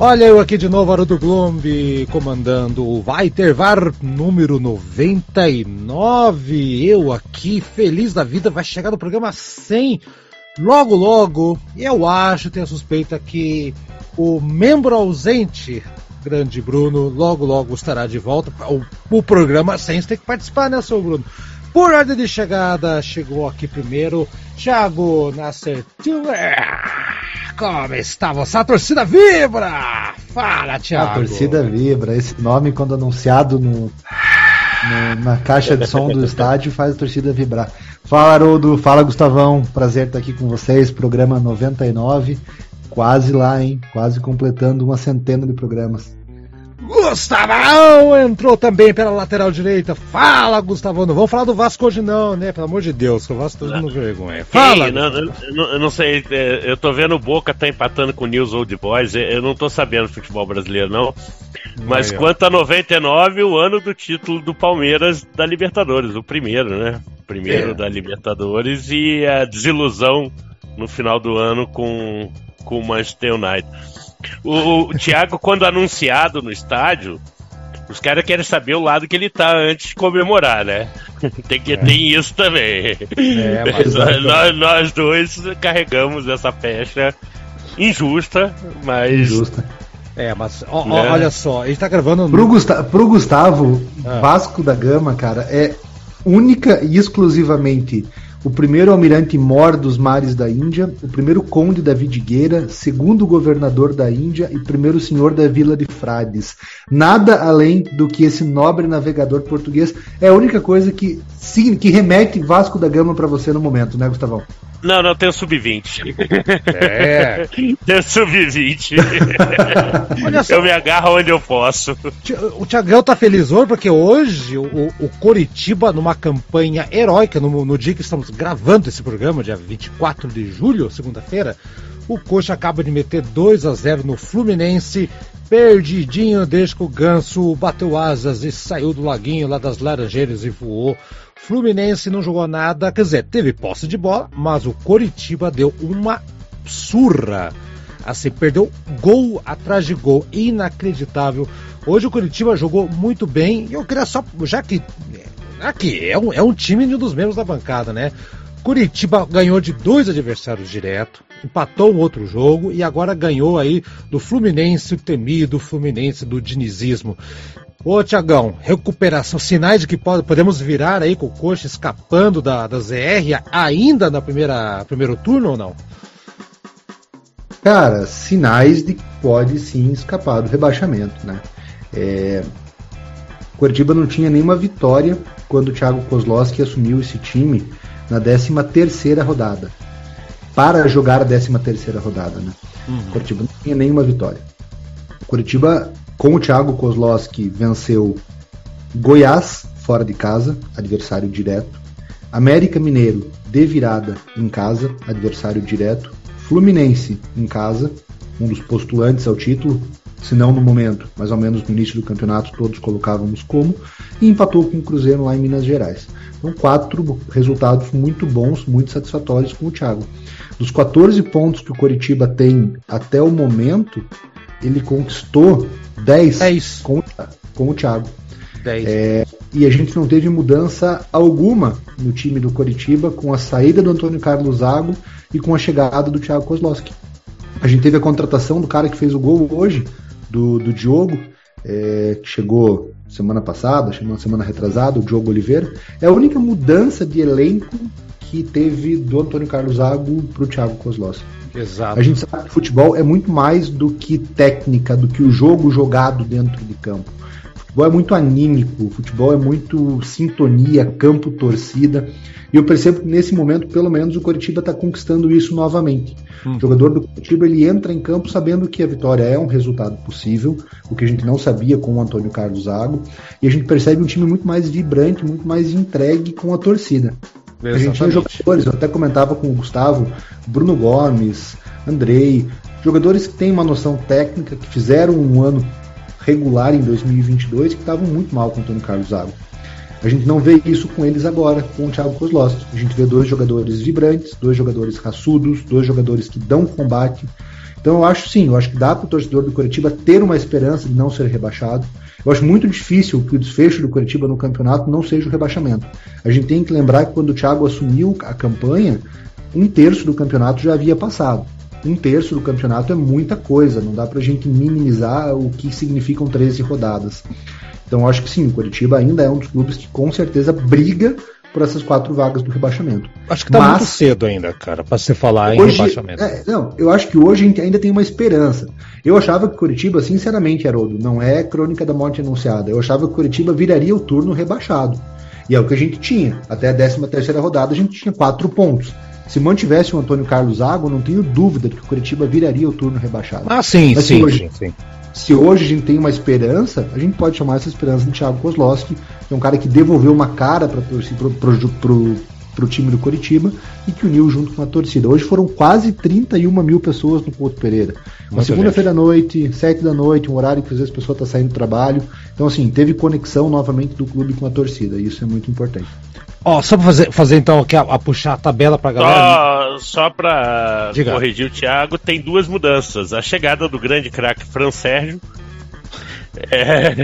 Olha eu aqui de novo, Haroldo Glombi, comandando o Vai Ter VAR número 99. Eu aqui, feliz da vida, vai chegar no programa 100 logo logo. E eu acho, tenho a suspeita que o membro ausente, grande Bruno, logo logo estará de volta. O, o programa 100 você tem que participar, né, seu Bruno? Por ordem de chegada, chegou aqui primeiro Thiago Nasser. Como está você? A torcida vibra! Fala, Thiago! A torcida vibra. Esse nome, quando anunciado no, no, na caixa de som do estádio, faz a torcida vibrar. Fala, Haroldo. Fala, Gustavão. Prazer estar aqui com vocês. Programa 99. Quase lá, hein? Quase completando uma centena de programas. Gustavão entrou também pela lateral direita. Fala, Gustavão. Não vamos falar do Vasco hoje, não, né? Pelo amor de Deus, que o Vasco todo mundo vergonha. Fala! Sim, não, não, eu não sei, eu tô vendo o Boca tá empatando com o News Old Boys. Eu não tô sabendo futebol brasileiro, não. Mas quanto a 99, o ano do título do Palmeiras da Libertadores, o primeiro, né? O primeiro é. da Libertadores e a desilusão no final do ano com, com o Manchester United. O, o Thiago, quando anunciado no estádio, os caras querem saber o lado que ele tá antes de comemorar, né? Tem que é. tem isso também. É, mas nós, nós, dois carregamos essa pecha injusta, mas. Injusta. É, mas ó, é. olha só, a gente tá gravando. Pro, Gusta pro Gustavo, ah. Vasco da Gama, cara, é única e exclusivamente o primeiro almirante mor dos mares da Índia, o primeiro conde da Vidigueira, segundo governador da Índia e primeiro senhor da Vila de Frades. Nada além do que esse nobre navegador português é a única coisa que, que remete Vasco da Gama para você no momento, né, Gustavão? Não, não, tem o sub-20. É. tem o sub-20. eu me agarro onde eu posso. O Tiagão tá feliz hoje porque hoje o, o Coritiba, numa campanha heróica, no, no, dia que estamos gravando esse programa, dia 24 de julho, segunda-feira, o Coxa acaba de meter 2 a 0 no Fluminense. Perdidinho desde que o Ganso bateu asas e saiu do laguinho lá das Laranjeiras e voou. Fluminense não jogou nada, quer dizer, teve posse de bola, mas o Coritiba deu uma surra. Assim, perdeu gol atrás de gol, inacreditável. Hoje o Curitiba jogou muito bem e eu queria só, já que aqui é um, é um time de um dos membros da bancada, né? Curitiba ganhou de dois adversários direto, empatou um outro jogo e agora ganhou aí do Fluminense, o temido Fluminense do dinizismo. Ô Tiagão, recuperação, sinais de que pode, podemos virar aí com o Coxa escapando da, da ZR ainda na primeira primeiro turno ou não? Cara, sinais de que pode sim escapar do rebaixamento, né? É... Curitiba não tinha nenhuma vitória quando o Thiago Kozlowski assumiu esse time na 13 terceira rodada. Para jogar a 13 terceira rodada, né? Uhum. Curitiba não tinha nenhuma vitória. Curitiba com o Thiago Kozlowski venceu Goiás fora de casa, adversário direto. América Mineiro de virada em casa, adversário direto. Fluminense em casa, um dos postulantes ao título, se não no momento, mas ao menos no início do campeonato todos colocávamos como, e empatou com o Cruzeiro lá em Minas Gerais. Então, quatro resultados muito bons, muito satisfatórios com o Thiago. Dos 14 pontos que o Coritiba tem até o momento, ele conquistou 10, 10. Com, com o Thiago. 10. É, e a gente não teve mudança alguma no time do Coritiba com a saída do Antônio Carlos Zago e com a chegada do Thiago Kozlowski. A gente teve a contratação do cara que fez o gol hoje, do, do Diogo, é, que chegou semana passada, chegou na semana retrasada, o Diogo Oliveira. É a única mudança de elenco que teve do Antônio Carlos Zago para o Thiago Kozlowski. Exato. A gente sabe que futebol é muito mais do que técnica, do que o jogo jogado dentro de campo. futebol é muito anímico, o futebol é muito sintonia, campo, torcida. E eu percebo que nesse momento, pelo menos, o Coritiba está conquistando isso novamente. Hum. O jogador do Coritiba ele entra em campo sabendo que a vitória é um resultado possível, o que a gente não sabia com o Antônio Carlos Zago, e a gente percebe um time muito mais vibrante, muito mais entregue com a torcida. Exatamente. A gente tinha jogadores, eu até comentava com o Gustavo, Bruno Gomes, Andrei, jogadores que têm uma noção técnica, que fizeram um ano regular em 2022, que estavam muito mal com o Antônio Carlos Zago. A gente não vê isso com eles agora, com o Thiago Kozlowski. A gente vê dois jogadores vibrantes, dois jogadores raçudos, dois jogadores que dão combate. Então eu acho sim, eu acho que dá para o torcedor do Curitiba ter uma esperança de não ser rebaixado. Eu acho muito difícil que o desfecho do Curitiba no campeonato não seja o rebaixamento. A gente tem que lembrar que quando o Thiago assumiu a campanha, um terço do campeonato já havia passado. Um terço do campeonato é muita coisa, não dá para a gente minimizar o que significam 13 rodadas. Então acho que sim, o Curitiba ainda é um dos clubes que com certeza briga por essas quatro vagas do rebaixamento. Acho que tá Mas, muito cedo ainda, cara, para você falar hoje, em rebaixamento. É, não, eu acho que hoje a gente ainda tem uma esperança. Eu achava que o Curitiba, sinceramente, Haroldo, não é crônica da morte anunciada. Eu achava que o Curitiba viraria o turno rebaixado. E é o que a gente tinha. Até a 13 terceira rodada a gente tinha quatro pontos. Se mantivesse o Antônio Carlos Zago, não tenho dúvida de que o Curitiba viraria o turno rebaixado. Ah, sim, Mas sim, hoje, sim, sim se hoje a gente tem uma esperança, a gente pode chamar essa esperança de Thiago Kozlowski, que é um cara que devolveu uma cara para o time do Coritiba e que uniu junto com a torcida. Hoje foram quase 31 mil pessoas no Couto Pereira. Uma segunda-feira à noite, sete da noite, um horário que às vezes a pessoa está saindo do trabalho. Então, assim, teve conexão novamente do clube com a torcida. E isso é muito importante. Ó, só pra fazer, fazer então aqui a, a, puxar a tabela pra galera. Só, só pra Diga. corrigir o Thiago, tem duas mudanças. A chegada do grande craque Fran Sérgio é.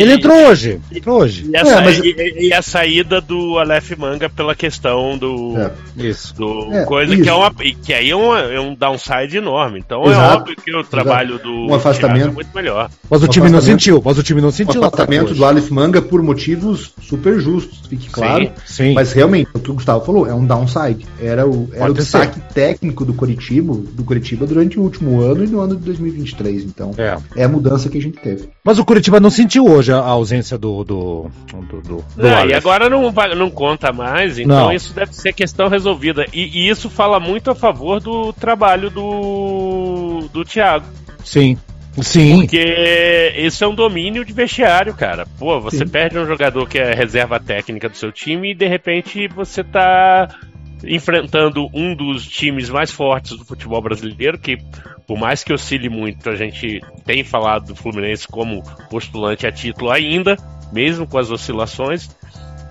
Ele entrou hoje. Entrou hoje. E a, é, mas... e, e a, saída do Aleph Manga pela questão do. É, isso. Do é, coisa isso. que é uma. Que aí é, uma, é um downside enorme. Então é Exato. é óbvio que o trabalho Exato. do um afastamento é muito melhor. Mas o um time não sentiu. Mas o time não sentiu. O afastamento do Aleph Manga por motivos super justos, fique claro. Sim, sim. Mas realmente, o que o Gustavo falou, é um downside. Era o, era o destaque técnico do Curitiba, do Curitiba durante o último ano e no ano de 2023. Então, é, é a mudança que a gente teve. Mas o Curitiba não sentiu hoje a ausência do. do, do, do, do e agora não, não conta mais, então não. isso deve ser questão resolvida. E, e, isso fala muito a favor do trabalho do, do Thiago. Sim. Sim. Porque isso é um domínio de vestiário, cara. Pô, você Sim. perde um jogador que é reserva técnica do seu time e de repente você tá enfrentando um dos times mais fortes do futebol brasileiro, que por mais que oscile muito, a gente tem falado do Fluminense como postulante a título ainda, mesmo com as oscilações.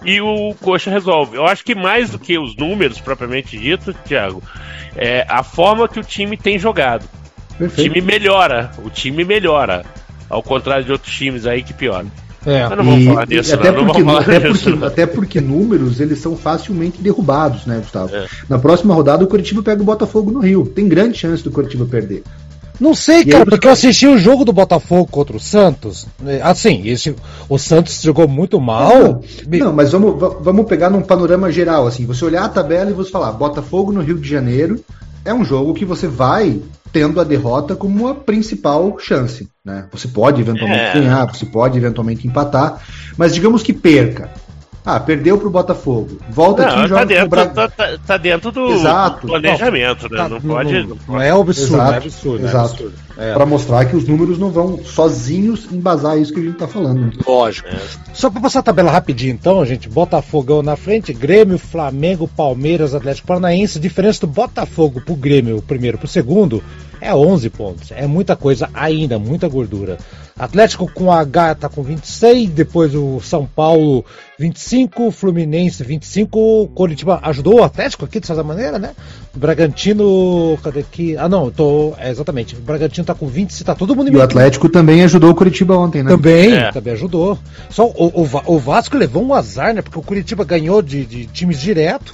E o Coxa resolve. Eu acho que mais do que os números propriamente dito, Thiago, é a forma que o time tem jogado. Perfeito. O time melhora, o time melhora. Ao contrário de outros times aí que pioram. É, não vamos e, falar disso, até, não. Porque, não até, disso, porque, até porque números eles são facilmente derrubados, né, Gustavo? É. Na próxima rodada o Curitiba pega o Botafogo no Rio. Tem grande chance do Curitiba perder. Não sei, cara, porque eu assisti o jogo do Botafogo contra o Santos. Assim, esse, o Santos jogou muito mal. Não, não, mas vamos, vamos pegar num panorama geral, assim. Você olhar a tabela e você falar, Botafogo no Rio de Janeiro é um jogo que você vai tendo a derrota como a principal chance. Né? Você pode eventualmente é. ganhar, você pode eventualmente empatar, mas digamos que perca. Ah, perdeu pro Botafogo. Volta não, aqui e tá joga tá dentro, Bra... tá, tá, tá, dentro do, Exato. do planejamento, né? Tá, não, pode, não, não, não, é absurdo, exato, é absurdo. É exato. É. Para mostrar que os números não vão sozinhos embasar isso que a gente tá falando. Lógico. É. Só para passar a tabela rapidinho, então, gente. Botafogão na frente, Grêmio, Flamengo, Palmeiras, Atlético Paranaense. Diferença do Botafogo pro Grêmio, primeiro pro segundo, é 11 pontos. É muita coisa ainda, muita gordura. Atlético com H tá com 26, depois o São Paulo 25, Fluminense 25, Coritiba ajudou o Atlético aqui de certa maneira, né? Bragantino, cadê aqui? Ah, não, tô, é, exatamente. O Bragantino tá com 20, tá todo mundo E o Atlético também ajudou o Curitiba ontem, né? Também, é. também ajudou. Só o, o, o, Vasco levou um azar, né? Porque o Curitiba ganhou de, de times direto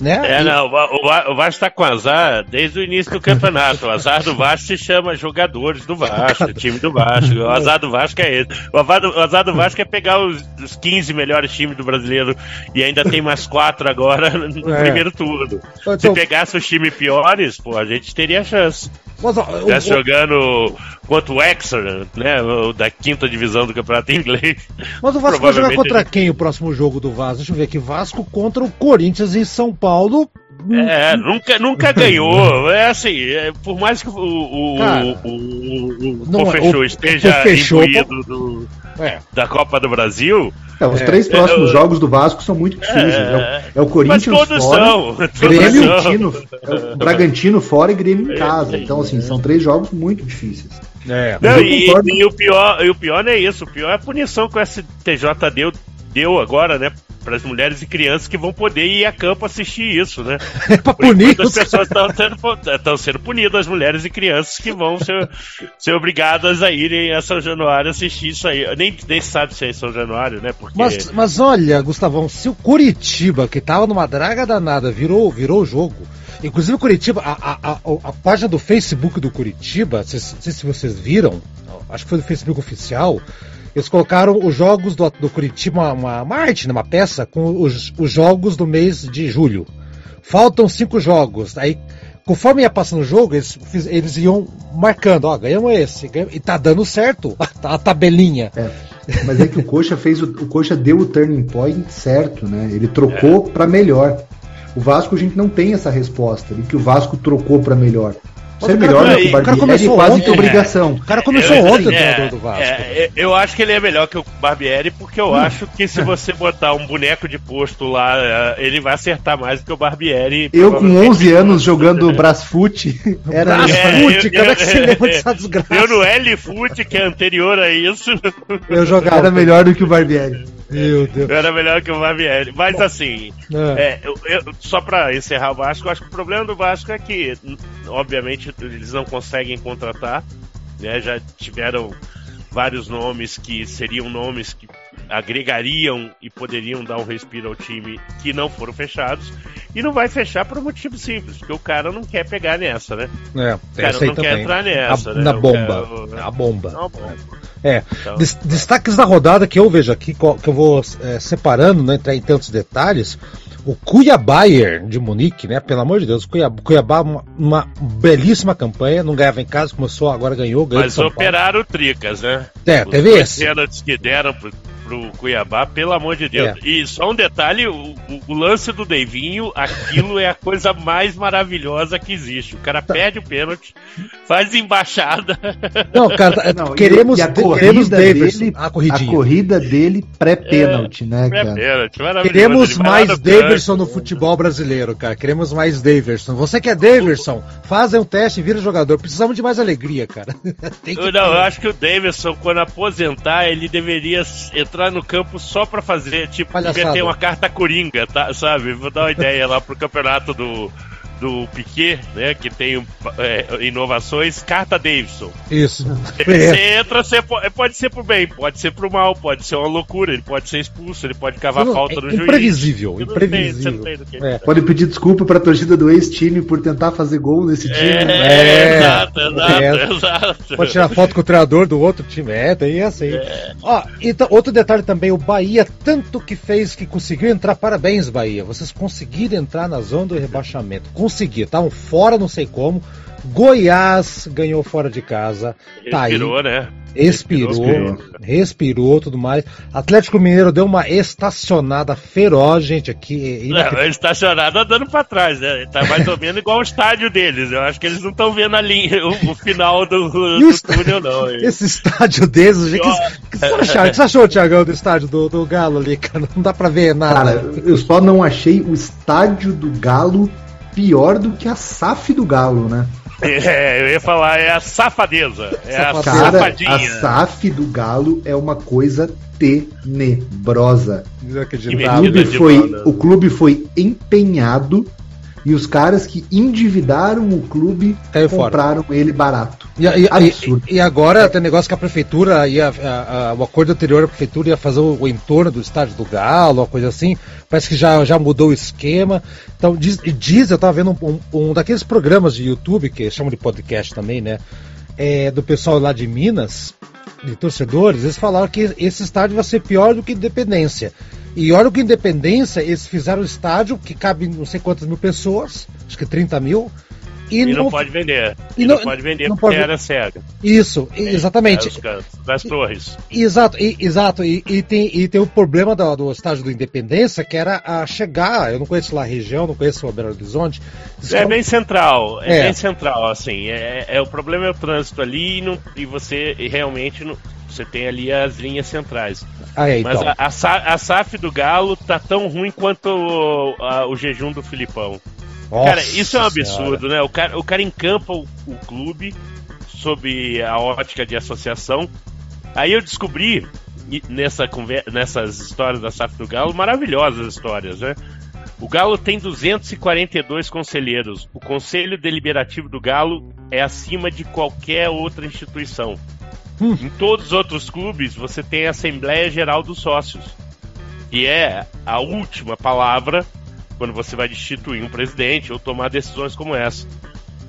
né? É, e... não, o, o Vasco tá com azar desde o início do campeonato. O azar do Vasco se chama jogadores do Vasco, time do Vasco. O azar do Vasco é esse. O azar do, o azar do Vasco é pegar os, os 15 melhores times do brasileiro e ainda tem mais quatro agora no é. primeiro turno. Então, se pegasse os times piores, pó, a gente teria chance. Mas, ó, Já jogando contra o Exeter, né? Da quinta divisão do campeonato inglês. Mas o Vasco vai jogar contra quem o próximo jogo do Vasco? Deixa eu ver aqui. Vasco contra o Corinthians em São Paulo. É, nunca, nunca ganhou. É assim, é, por mais que o, o, Cara, o, o, o, o Fechou esteja imbuído do, é. da Copa do Brasil. É, os é, três próximos jogos do Vasco são muito difíceis. É, o, é o Corinthians fora, são, Grêmio, é o Bragantino fora e Grêmio em casa. Então, assim, são três jogos muito difíceis. É, não, e, e, o pior, e o pior não é isso, o pior é a punição que o STJ deu, deu agora, né? Para as mulheres e crianças que vão poder ir a campo assistir isso, né? É pra punir. As pessoas estão sendo, sendo punidas, as mulheres e crianças que vão ser, ser obrigadas a irem a São Januário assistir isso aí. Nem, nem sabe se é em São Januário, né? Porque... Mas, mas olha, Gustavão, se o Curitiba, que tava numa draga danada, virou, virou o jogo Inclusive o Curitiba, a, a, a, a, página do Facebook do Curitiba, não sei se vocês viram, acho que foi do Facebook oficial, eles colocaram os jogos do, do Curitiba, uma, uma arte, né, uma peça, com os, os jogos do mês de julho. Faltam cinco jogos. Aí, conforme ia passando o jogo, eles, eles iam marcando, ó, ganhamos esse, ganhamos, e tá dando certo a, tabelinha. É, mas é que o Coxa fez, o, o Coxa deu o turning point certo, né? Ele trocou é. para melhor. O Vasco a gente não tem essa resposta de que o Vasco trocou para melhor. Ser é melhor é, o cara começou é quase que obrigação. O cara começou eu, ontem o treinador do Vasco. É, eu acho que ele é melhor que o Barbieri, porque eu hum. acho que se você botar um boneco de posto lá, é, ele vai acertar mais do que o Barbieri. Eu com 11 anos jogando Brasfoot, era Brasfoot, como é que você lembra dessa desgraça? Eu no L-Foot, que é anterior a isso. Eu jogava. Era melhor do que o Barbieri. Meu Deus. Eu era melhor que o Barbieri. Mas assim, é. É, eu, eu, só pra encerrar o Vasco, eu acho que o problema do Vasco é que, obviamente, eles não conseguem contratar. Né? Já tiveram vários nomes que seriam nomes que agregariam e poderiam dar um respiro ao time que não foram fechados. E não vai fechar por um motivo simples, porque o cara não quer pegar nessa, né? É, o cara não também. quer entrar nessa, a, né? Na bomba. A bomba. Não, bomba. É. Então, Des, destaques da rodada que eu vejo aqui, que eu vou é, separando, não entrar em tantos detalhes. O Cuiabá de Munique, né? Pelo amor de Deus, o Cuiabá, Cuiabá uma, uma, belíssima campanha, não ganhava em casa, começou, agora ganhou, ganhou. Mas operaram Tricas, né? É, Os teve esse. que deram pro, pro Cuiabá, pelo amor de Deus. É. E só um detalhe: o, o, lance do Deivinho, aquilo é a coisa mais maravilhosa que existe. O cara tá. perde o pênalti, faz embaixada. Não, cara, não, queremos, e a queremos Davidson, a, a corrida dele pré-pênalti, é, né, cara? Pré-pênalti, Queremos mais Davidson no futebol brasileiro, cara. Queremos mais Davidson. Você que é Davidson, fazem um teste e vira jogador. Precisamos de mais alegria, cara. não, eu acho que o Davidson, quando aposentar, ele deveria entrar entrar no campo só pra fazer, tipo, ter uma carta coringa, tá, sabe? Vou dar uma ideia lá pro campeonato do, do Piquet, né? Que tem é, inovações, carta Davidson. Isso. Você entra, você pode, pode ser pro bem, pode ser pro mal, pode ser uma loucura, ele pode ser expulso, ele pode cavar não, falta é no imprevisível, juiz. Imprevisível, imprevisível. É. Pode pedir desculpa pra torcida do ex-time por tentar fazer gol nesse time. É, é exato, exato, é. exato. Pode tirar foto com o treinador do outro time. É, tem assim. É. Ó, então, outro detalhe também, o Bahia, tanto que fez que conseguiu entrar, parabéns, Bahia. Vocês conseguiram entrar na zona do rebaixamento conseguir. Estavam fora, não sei como. Goiás ganhou fora de casa. Respirou, tá aí. né? Expirou, respirou, respirou, tudo mais. Atlético Mineiro deu uma estacionada feroz, gente, aqui. Não, estacionada andando pra trás, né? Tá mais ou menos igual o estádio deles. Eu acho que eles não estão vendo a linha, o, o final do, do túnel, não. Esse estádio deles, gente, que, que, você achou, que você achou, Tiagão, do estádio do, do Galo ali, cara? Não dá pra ver nada. Cara, eu só não achei o estádio do Galo pior do que a SAF do Galo, né? É, eu ia falar, é a safadeza. É a Cara, safadinha. A SAF do Galo é uma coisa tenebrosa. O clube, foi, o clube foi empenhado e os caras que endividaram o clube Caiu compraram fora. ele barato. E, e, Absurdo. E, e, agora tem negócio que a prefeitura, ia, a, a, o acordo anterior, a prefeitura ia fazer o, o, entorno do estádio do Galo, uma coisa assim. Parece que já, já mudou o esquema. Então, diz, diz eu estava vendo um, um, um, daqueles programas de YouTube, que chamam de podcast também, né? É, do pessoal lá de Minas, de torcedores, eles falaram que esse estádio vai ser pior do que Independência. E olha que Independência, eles fizeram um estádio que cabe não sei quantas mil pessoas, acho que 30 mil, e, e não, não, pode vender. E, e não, não, pode vender não porque pode... era cega. Isso, é, exatamente. É, das torres. exato, e, exato. E, e, tem, e tem o problema do, do estádio do Independência, que era a chegar. Eu não conheço lá a região, não conheço o Belo Horizonte. É bem central, é, é, bem central, assim. É, é, o problema é o trânsito ali e, não, e você realmente não, você tem ali as linhas centrais. Ah, é, então. Mas a, a, a SAF do Galo tá tão ruim quanto o, a, o jejum do Filipão. Nossa cara, isso é um absurdo, senhora. né? O cara, o cara encampa o, o clube sob a ótica de associação. Aí eu descobri nessa nessas histórias da SAF do Galo, maravilhosas histórias, né? O Galo tem 242 conselheiros. O Conselho Deliberativo do Galo é acima de qualquer outra instituição. Hum. Em todos os outros clubes, você tem a Assembleia Geral dos Sócios, que é a última palavra quando você vai destituir um presidente ou tomar decisões como essa.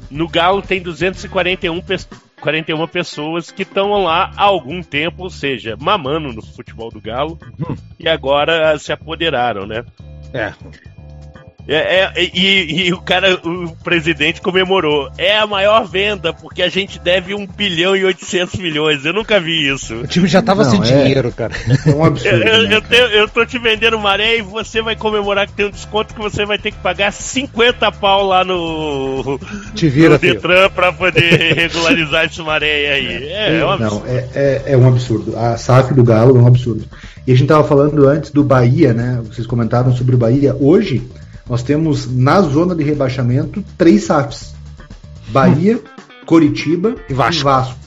No Galo tem 241 pe 41 pessoas que estão lá há algum tempo, ou seja, mamando no futebol do Galo, hum. e agora se apoderaram, né? É. É, é, e, e, o cara, o presidente comemorou. É a maior venda, porque a gente deve 1 bilhão e 800 milhões. Eu nunca vi isso. O time já tava Não, sem é, dinheiro, cara. É um absurdo. eu, né, eu, tenho, eu, tô te vendendo maré e você vai comemorar que tem um desconto que você vai ter que pagar 50 pau lá no, te vira, no Detran para poder regularizar esse maré aí. É, é, um absurdo. Não, é, é, é um absurdo. A SAF do Galo é um absurdo. E a gente tava falando antes do Bahia, né? Vocês comentaram sobre o Bahia. Hoje nós temos na zona de rebaixamento três SAFs: Bahia, Coritiba e Vasco. e Vasco.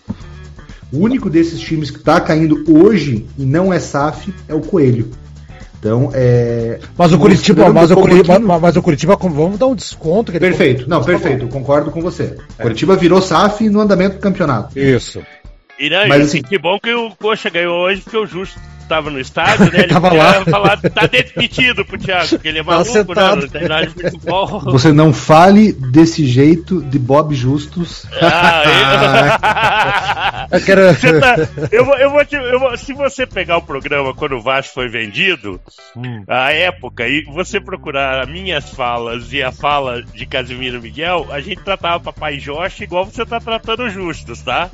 O único desses times que está caindo hoje e não é SAF é o Coelho. Então, é. Mas o Curitiba, mas o Curitiba, mas o Curitiba, vamos dar um desconto. perfeito, não, perfeito, concordo com você. É. Curitiba virou SAF no andamento do campeonato. Isso. E, não, mas, assim, que bom que o Coxa ganhou hoje, porque o Justo estava no estádio, né? Ele tava lá. falar, tá demitido pro Thiago, porque ele é maluco, né? No futebol. Você não fale desse jeito de Bob Justus. Ah, eu... eu quero. Tá, eu, vou, eu, vou te, eu vou, se você pegar o programa quando o Vasco foi vendido, hum. a época, e você procurar minhas falas e a fala de Casimiro Miguel, a gente tratava Papai Jorge igual você tá tratando o Justus, tá?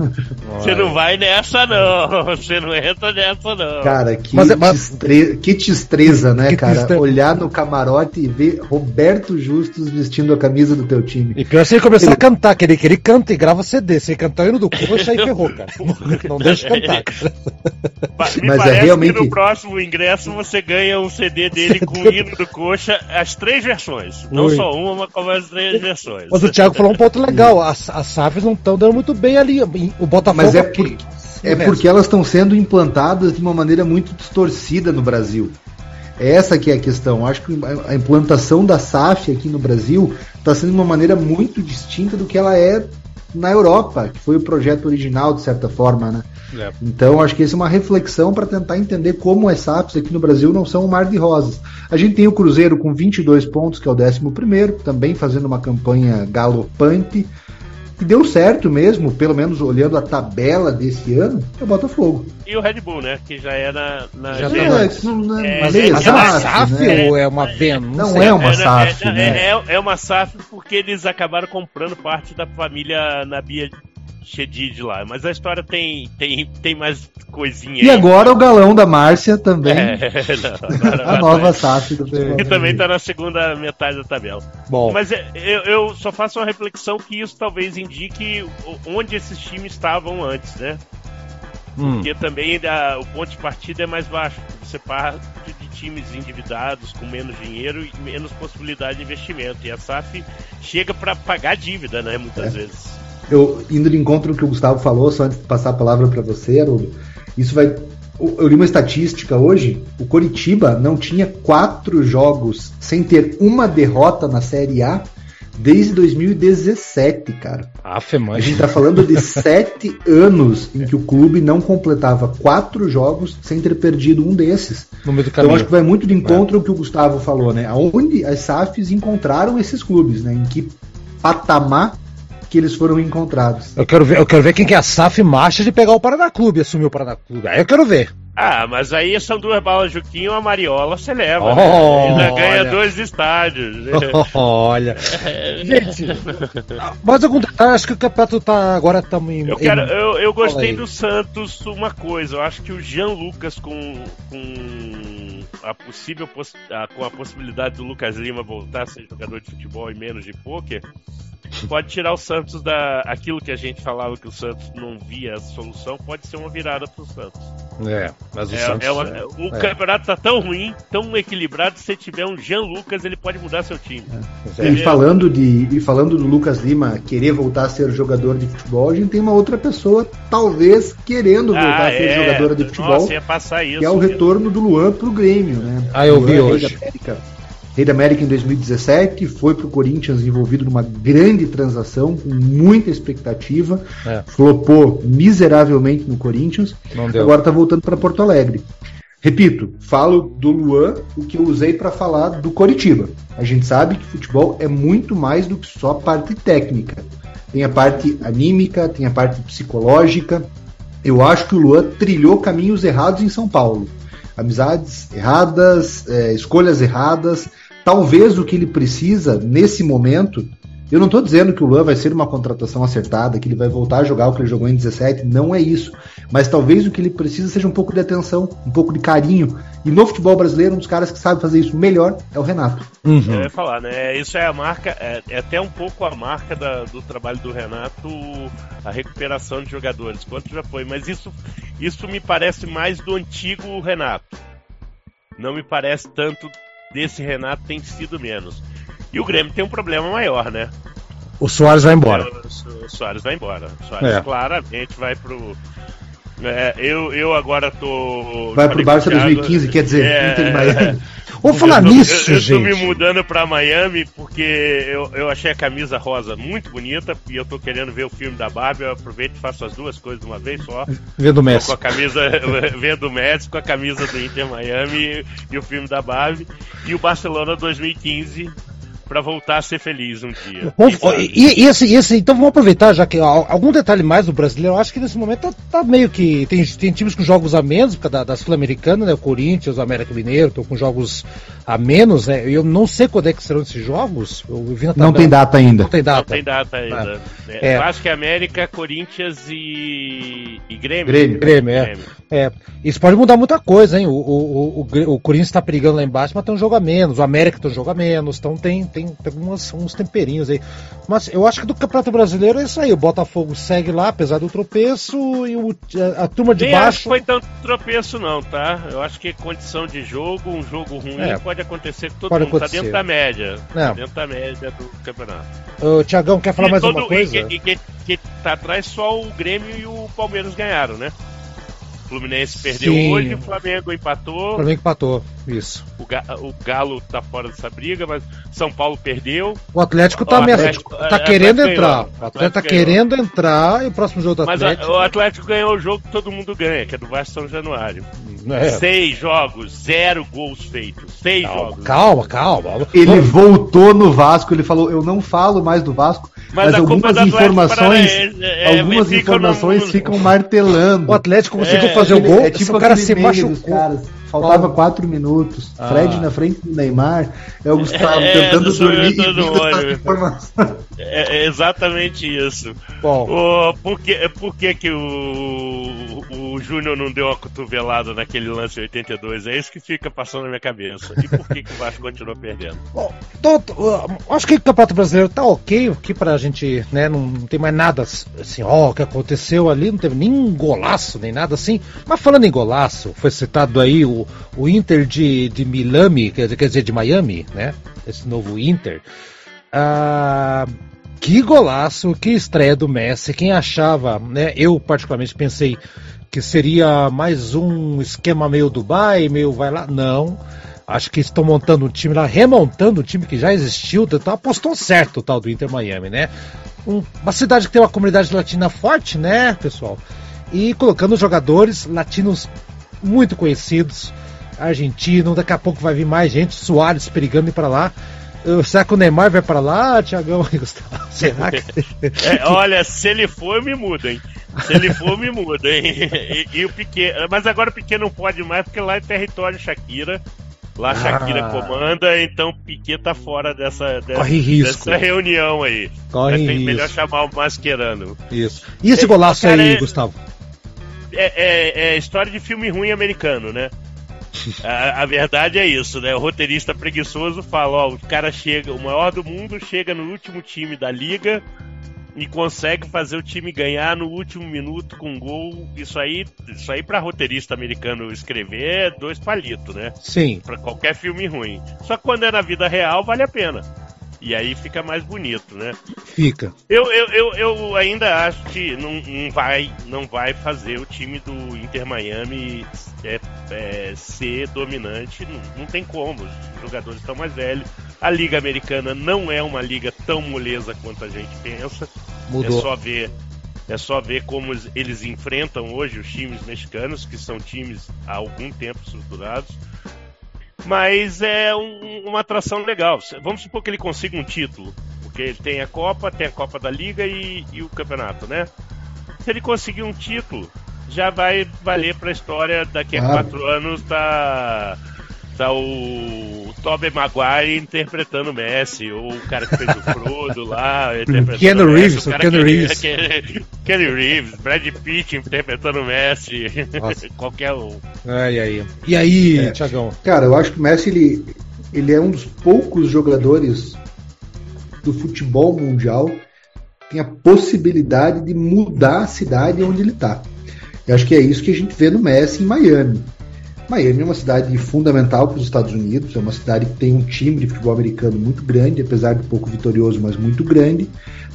Você não vai nessa, não. Você não entra nessa, não. Cara, Cara, que, mas, mas... Tistre... que tistreza, né, que cara? Olhar no camarote e ver Roberto Justus vestindo a camisa do teu time. E pior se ele começar ele... a cantar, que ele, que ele canta e grava CD. Se ele cantar o hino do coxa, aí ferrou, cara. Não, deixa cantar, cara. Me mas é realmente... que no próximo ingresso você ganha um CD dele com o hino do coxa, as três versões. Não Oi. só uma, mas com as três versões. Mas o Thiago falou um ponto legal. As, as SAFs não estão dando muito bem ali. O Botafogo. Mas é porque é porque elas estão sendo implantadas de uma maneira muito distorcida no Brasil. Essa que é a questão. Acho que a implantação da SAF aqui no Brasil está sendo de uma maneira muito distinta do que ela é na Europa, que foi o projeto original, de certa forma, né? É. Então, acho que essa é uma reflexão para tentar entender como as SAFs aqui no Brasil não são um mar de rosas. A gente tem o Cruzeiro com 22 pontos, que é o 11 também fazendo uma campanha galopante que deu certo mesmo, pelo menos olhando a tabela desse ano, é o Botafogo. E o Red Bull, né? Que já é na. na já tá é, é, é, mas é, é, uma SAF né? ou é uma VEN? Não, não é uma SAF. É, né? é, é uma SAF porque eles acabaram comprando parte da família Nabia Shedid lá. Mas a história tem, tem, tem mais coisinha. E aí. agora o galão da Márcia também. É, não, a nova SAF do Que também tá na segunda metade da tabela. Bom. Mas é, eu, eu só faço uma reflexão que isso talvez indique onde esses times estavam antes, né? Hum. Porque também a, o ponto de partida é mais baixo. Você parte de times endividados, com menos dinheiro e menos possibilidade de investimento. E a SAF chega para pagar dívida, né? Muitas é. vezes eu indo de encontro no que o Gustavo falou, só antes de passar a palavra para você, Haroldo, isso vai. Eu li uma estatística hoje, o Coritiba não tinha quatro jogos sem ter uma derrota na Série A desde 2017, cara. Afe, a gente tá falando de sete anos em que o clube não completava quatro jogos sem ter perdido um desses. No meio do caminho. Então acho que vai muito de encontro é. ao que o Gustavo falou, né? Aonde as SAFs encontraram esses clubes, né? Em que patamar que eles foram encontrados. Eu quero ver, eu quero ver quem que é a SAF marcha de pegar o Paraná Clube, assumir o Paraná Clube. Aí eu quero ver. Ah, mas aí são duas balas Juquinho, a Mariola você leva. Né? Oh, né? Ainda ganha dois estádios. olha. Gente, mas algum acho que o campeonato tá agora tá em, eu, quero, eu, eu gostei do Santos uma coisa, eu acho que o Jean Lucas com, com a possível com a possibilidade do Lucas Lima voltar a ser jogador de futebol e menos de pôquer, pode tirar o Santos da aquilo que a gente falava que o Santos não via a solução, pode ser uma virada pro Santos. É, mas o é, Santos é uma, o é. campeonato tá tão ruim, tão equilibrado, se tiver um Jean Lucas, ele pode mudar seu time. É. E falando de e falando do Lucas Lima querer voltar a ser jogador de futebol, a gente tem uma outra pessoa talvez querendo ah, voltar ah, a ser é. jogadora de futebol. Nossa, ia passar isso. Que é o retorno do Luan pro Grêmio, né? Ah, eu vi hoje. Rei da América em 2017, foi para o Corinthians envolvido numa grande transação, com muita expectativa, é. flopou miseravelmente no Corinthians, agora está voltando para Porto Alegre. Repito, falo do Luan o que eu usei para falar do Coritiba. A gente sabe que futebol é muito mais do que só parte técnica. Tem a parte anímica, tem a parte psicológica. Eu acho que o Luan trilhou caminhos errados em São Paulo. Amizades erradas, é, escolhas erradas, Talvez o que ele precisa nesse momento. Eu não estou dizendo que o Luan vai ser uma contratação acertada, que ele vai voltar a jogar o que ele jogou em 17, não é isso. Mas talvez o que ele precisa seja um pouco de atenção, um pouco de carinho. E no futebol brasileiro, um dos caras que sabe fazer isso melhor é o Renato. Uhum. Eu ia falar, né? Isso é a marca, é, é até um pouco a marca da, do trabalho do Renato, a recuperação de jogadores, quanto já foi. Mas isso, isso me parece mais do antigo Renato. Não me parece tanto desse Renato tem sido menos. E o Grêmio tem um problema maior, né? O Soares vai embora. O, Soares vai embora. O Soares é. claramente vai pro. É, eu, eu agora tô. Vai pro Barça 2015, quer dizer, é, Inter de Miami. Vamos falar eu, nisso, eu, eu, gente. Eu tô me mudando pra Miami porque eu, eu achei a camisa rosa muito bonita e eu tô querendo ver o filme da Barbie. Eu aproveito e faço as duas coisas de uma vez só. Vendo o Messi. Com a camisa, vendo o Messi, com a camisa do Inter Miami e, e o filme da Barbie. E o Barcelona 2015 para voltar a ser feliz um dia. Bom, e, e, esse, esse, então vamos aproveitar, já que algum detalhe mais do brasileiro, eu acho que nesse momento tá, tá meio que. Tem, tem times com jogos a menos, por causa da, da Sul-Americana, né? O Corinthians, o América Mineiro, estão com jogos a menos, né? Eu não sei quando é que serão esses jogos. não tem data ainda. Não tem data. Não tem data ainda. É. É. Eu acho que é América, Corinthians e, e Grêmio. Grêmio, Grêmio, é. Grêmio. é. Isso pode mudar muita coisa, hein? O, o, o, o Corinthians está perigando lá embaixo, mas tem um jogo a menos. O América tem um jogo a menos. Então tem, tem, tem umas, uns temperinhos aí. Mas eu acho que do Campeonato Brasileiro é isso aí. O Botafogo segue lá, apesar do tropeço, e o, a, a turma de Nem baixo. Acho que foi tanto tropeço, não, tá? Eu acho que condição de jogo, um jogo ruim, é, pode acontecer que todo mundo tá acontecer. tá dentro da média. Não. Tá dentro da média do campeonato. O Tiagão, quer falar e mais todo, uma coisa? E, que, que tá atrás só o Grêmio e o Palmeiras ganharam, né? O Fluminense perdeu Sim. hoje, o Flamengo empatou. O Flamengo empatou, isso. O, Ga o Galo tá fora dessa briga, mas São Paulo perdeu. O Atlético tá, o Atlético, tá, tá querendo entrar. Ganhou. O Atlético tá querendo entrar e o próximo jogo do Atlético. Mas o Atlético ganhou o jogo que todo mundo ganha, que é do Vasco São Januário. É. Seis jogos, zero gols feitos. Seis calma, jogos. Calma, calma. Ele voltou no Vasco, ele falou: Eu não falo mais do Vasco, mas, mas algumas informações, é, algumas informações no... ficam martelando. O Atlético conseguiu é, fazer o gol, é tipo o cara se machucou. Faltava quatro minutos. Ah. Fred na frente do Neymar. É o Gustavo é, tentando dormir e é, é, exatamente isso. Bom. O, por que, por que, que o, o Júnior não deu uma cotovelada naquele lance 82? É isso que fica passando na minha cabeça. E por que, que o Vasco continuou perdendo? Bom, tô, tô, acho que o Campeonato Brasileiro tá ok aqui pra gente, né? Não, não tem mais nada assim, ó, o que aconteceu ali, não teve nem golaço, nem nada assim. Mas falando em golaço, foi citado aí o o, Inter de, de Miami, quer dizer, de Miami, né? Esse novo Inter. Ah, que golaço, que estreia do Messi. Quem achava, né? Eu particularmente pensei que seria mais um esquema meio Dubai, meio vai lá. Não. Acho que estão montando um time lá, remontando um time que já existiu. Então apostou certo o tal do Inter Miami, né? Um, uma cidade que tem uma comunidade latina forte, né, pessoal? E colocando jogadores latinos muito conhecidos, argentino. Daqui a pouco vai vir mais gente, Soares perigando ir para lá. Será que o Neymar vai para lá, Tiagão e Gustavo? Será que. É, olha, se ele for, me muda, hein? Se ele for, me muda, hein? E, e o Piquet. Mas agora o Piquet não pode mais, porque lá é território Shakira. Lá a Shakira ah. comanda, então Piquet tá fora dessa, dessa, dessa reunião aí. Corre risco. Melhor chamar o Mascherano. Isso. E esse é, golaço aí, é, Gustavo? É, é, é história de filme ruim americano, né? A, a, verdade é isso, né? O roteirista preguiçoso fala, ó, o cara chega, o maior do mundo chega no último time da liga e consegue fazer o time ganhar no último minuto com um gol. Isso aí, isso aí para roteirista americano escrever é dois palitos, né? Sim. Para qualquer filme ruim. Só que quando é na vida real vale a pena. E aí fica mais bonito, né? Fica. Eu, eu, eu, eu ainda acho que não, não, vai, não vai fazer o time do Inter Miami é, é, ser dominante. Não, não tem como. Os jogadores estão mais velhos. A Liga Americana não é uma liga tão moleza quanto a gente pensa. Mudou. É só ver é só ver como eles enfrentam hoje os times mexicanos, que são times há algum tempo estruturados mas é um, uma atração legal. Vamos supor que ele consiga um título, porque ele tem a Copa, tem a Copa da Liga e, e o campeonato, né? Se ele conseguir um título, já vai valer para a história daqui a ah. quatro anos tá tá o Tobey Maguire interpretando o Messi, ou o cara que fez o Frodo lá, interpretando Ken o Reeves, Messi, o Ken Reeves. Ken Reeves, Brad Pitt interpretando o Messi, qualquer um. Ai, ai. E aí, é, Thiagão? Cara, eu acho que o Messi, ele, ele é um dos poucos jogadores do futebol mundial que tem a possibilidade de mudar a cidade onde ele está. Eu acho que é isso que a gente vê no Messi em Miami. Miami é uma cidade fundamental para os Estados Unidos, é uma cidade que tem um time de futebol americano muito grande, apesar de pouco vitorioso, mas muito grande.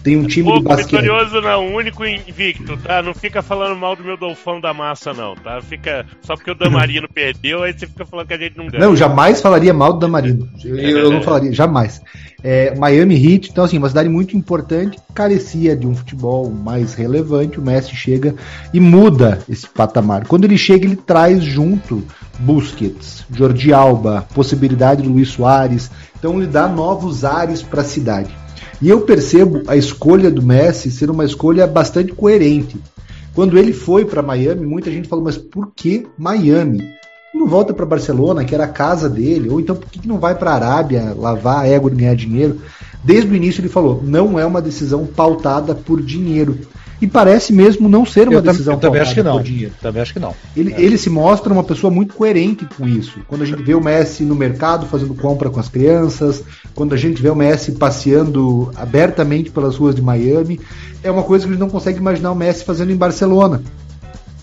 Tem um time pouco de basquete. vitorioso não, único invicto, tá? Não fica falando mal do meu Dolfão da Massa, não, tá? Fica só porque o Damarino perdeu, aí você fica falando que a gente não ganha. Não, jamais falaria mal do Damarino. Eu, eu não falaria, jamais. É, Miami Heat, então assim, uma cidade muito importante, carecia de um futebol mais relevante. O Messi chega e muda esse patamar. Quando ele chega, ele traz junto Busquets, Jordi Alba, possibilidade do Luiz Soares. Então ele dá novos ares para a cidade. E eu percebo a escolha do Messi ser uma escolha bastante coerente. Quando ele foi para Miami, muita gente falou: mas por que Miami? Não volta para Barcelona, que era a casa dele, ou então por que não vai para a Arábia lavar a égua e ganhar dinheiro? Desde o início ele falou: não é uma decisão pautada por dinheiro e parece mesmo não ser uma eu decisão tam, eu também acho que não. Dinheiro. Também acho que não. Ele, é. ele se mostra uma pessoa muito coerente com isso. Quando a gente vê o Messi no mercado fazendo compra com as crianças, quando a gente vê o Messi passeando abertamente pelas ruas de Miami, é uma coisa que a gente não consegue imaginar o Messi fazendo em Barcelona.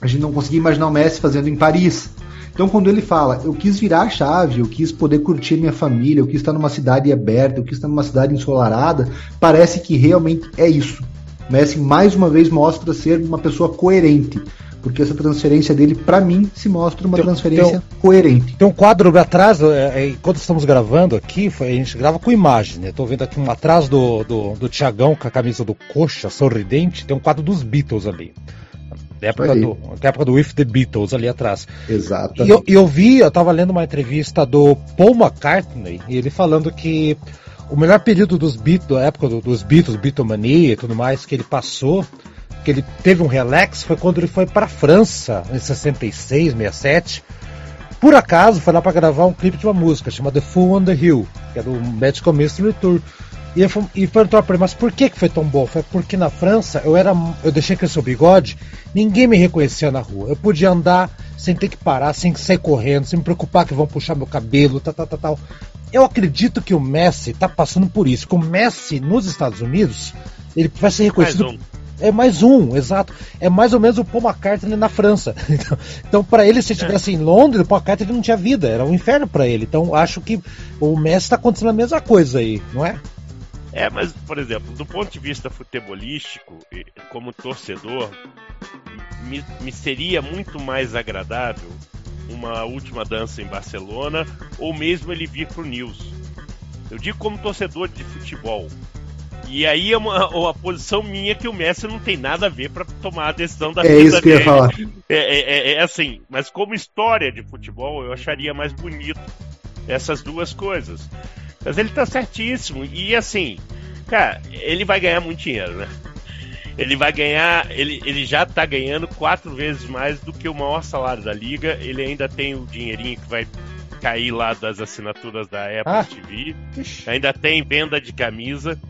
A gente não conseguia imaginar o Messi fazendo em Paris. Então, quando ele fala, eu quis virar a chave, eu quis poder curtir minha família, eu quis estar numa cidade aberta, eu quis estar numa cidade ensolarada, parece que realmente é isso. Messi mais uma vez mostra ser uma pessoa coerente. Porque essa transferência dele, para mim, se mostra uma tem, transferência tem, coerente. Tem um quadro atrás, é, é, enquanto estamos gravando aqui, a gente grava com imagem, né? Tô vendo aqui um atrás do, do, do Tiagão com a camisa do Coxa, sorridente, tem um quadro dos Beatles ali. Da época, do, da época do With the Beatles ali atrás. Exato. E eu, eu vi, eu tava lendo uma entrevista do Paul McCartney, e ele falando que o melhor período dos Beatles, da época dos Beatles, Beatlemania e tudo mais, que ele passou, que ele teve um relax, foi quando ele foi para a França, em 66, 67. Por acaso, foi lá para gravar um clipe de uma música chamada The Fool on the Hill, que é do Magical Mystery Tour. E, eu, e perguntou para ele, mas por que, que foi tão bom? Foi porque na França eu era, eu deixei crescer o bigode, ninguém me reconhecia na rua. Eu podia andar sem ter que parar, sem sair correndo, sem me preocupar que vão puxar meu cabelo, tal, tal, tal, tal. Eu acredito que o Messi está passando por isso. Que o Messi nos Estados Unidos, ele vai ser reconhecido. Mais um. É mais um, exato. É mais ou menos o Paul McCartney na França. Então, então para ele, se estivesse é. em Londres, o Paul McCartney não tinha vida, era um inferno para ele. Então, acho que o Messi está acontecendo a mesma coisa aí, não é? É, mas, por exemplo, do ponto de vista futebolístico, como torcedor, me, me seria muito mais agradável uma última dança em Barcelona, ou mesmo ele vir para o News. Eu digo como torcedor de futebol. E aí é uma, uma posição minha que o Messi não tem nada a ver para tomar a decisão da é vida isso que dele. Eu ia falar. É, é, é, é, assim, mas como história de futebol, eu acharia mais bonito essas duas coisas. Mas ele tá certíssimo. E assim, cara, ele vai ganhar muito dinheiro, né? Ele vai ganhar, ele, ele já tá ganhando quatro vezes mais do que o maior salário da liga. Ele ainda tem o dinheirinho que vai cair lá das assinaturas da Apple ah, TV. Ainda tem venda de camisa.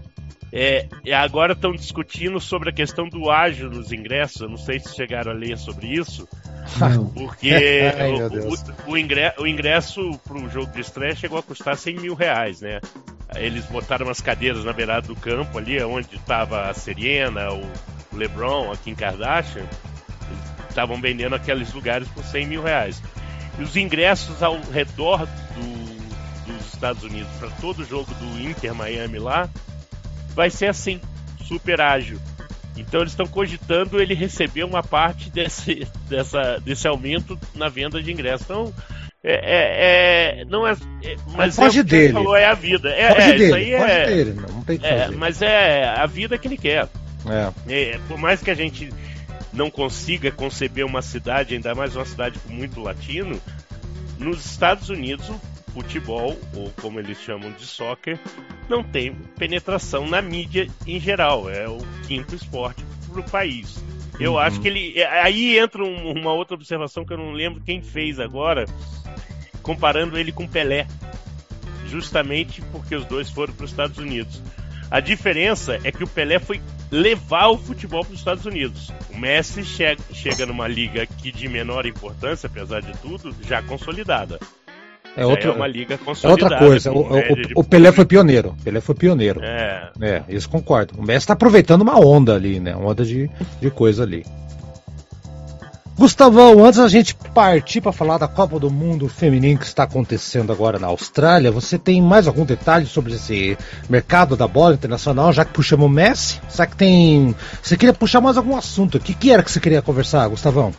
É, agora estão discutindo sobre a questão do ágio nos ingressos. Eu não sei se chegaram a ler sobre isso. Não. Porque Ai, o, o, ingresso, o ingresso para o jogo de estreia chegou a custar 100 mil reais, né? Eles botaram umas cadeiras na beirada do campo ali, onde estava a Serena, o LeBron, aqui em Kardashian. Estavam vendendo aqueles lugares por 100 mil reais. E os ingressos ao redor do, dos Estados Unidos para todo jogo do Inter Miami lá vai ser assim, super ágil. Então eles estão cogitando ele receber uma parte desse, dessa, desse aumento na venda de ingressos. Então, é, é, é não é, é mas foge é dele. falou é a vida. É, foge é, dele, isso aí é, dele, não, tem que é, mas é a vida que ele quer. É. por mais que a gente não consiga conceber uma cidade, ainda mais uma cidade com muito latino, nos Estados Unidos o futebol, ou como eles chamam de soccer, não tem penetração na mídia em geral. É o quinto esporte para o país. Eu uhum. acho que ele. Aí entra um, uma outra observação que eu não lembro quem fez agora, comparando ele com Pelé. Justamente porque os dois foram para os Estados Unidos. A diferença é que o Pelé foi levar o futebol para os Estados Unidos. O Messi chega, chega numa liga que de menor importância, apesar de tudo, já consolidada. É, outra, é uma liga consolidada. É outra coisa. O, o, o, Pelé foi pioneiro. Pelé foi pioneiro. É. É, isso concordo. O Messi está aproveitando uma onda ali, né? Uma onda de, de coisa ali. Gustavão, antes da gente partir para falar da Copa do Mundo Feminino que está acontecendo agora na Austrália, você tem mais algum detalhe sobre esse mercado da bola internacional, já que puxamos o Messi? Será que tem. Você queria puxar mais algum assunto? O que, que era que você queria conversar, Gustavão?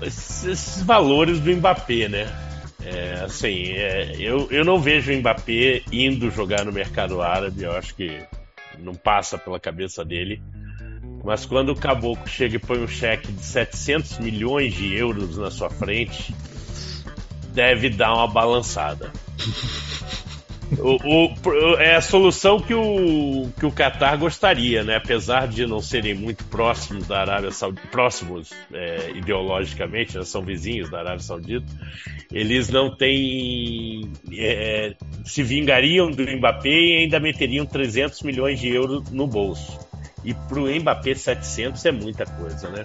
Esses valores do Mbappé, né? É, assim, é, eu, eu não vejo o Mbappé indo jogar no mercado árabe, eu acho que não passa pela cabeça dele. Mas quando o caboclo chega e põe um cheque de 700 milhões de euros na sua frente, deve dar uma balançada. O, o, é a solução que o, que o Qatar gostaria, né? Apesar de não serem muito próximos da Arábia Saudita, próximos é, ideologicamente, né? são vizinhos da Arábia Saudita, eles não têm. É, se vingariam do Mbappé e ainda meteriam 300 milhões de euros no bolso. E pro Mbappé 700 é muita coisa, né?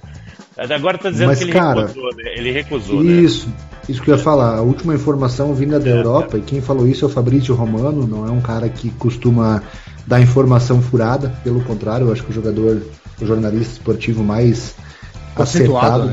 Agora tá dizendo Mas, que ele cara, recusou, né? Ele recusou, né? Isso, né? isso que eu ia falar. A última informação vinda da é, Europa, é. e quem falou isso é o Fabrício Romano, não é um cara que costuma dar informação furada, pelo contrário, eu acho que o jogador, o jornalista esportivo mais acertado né?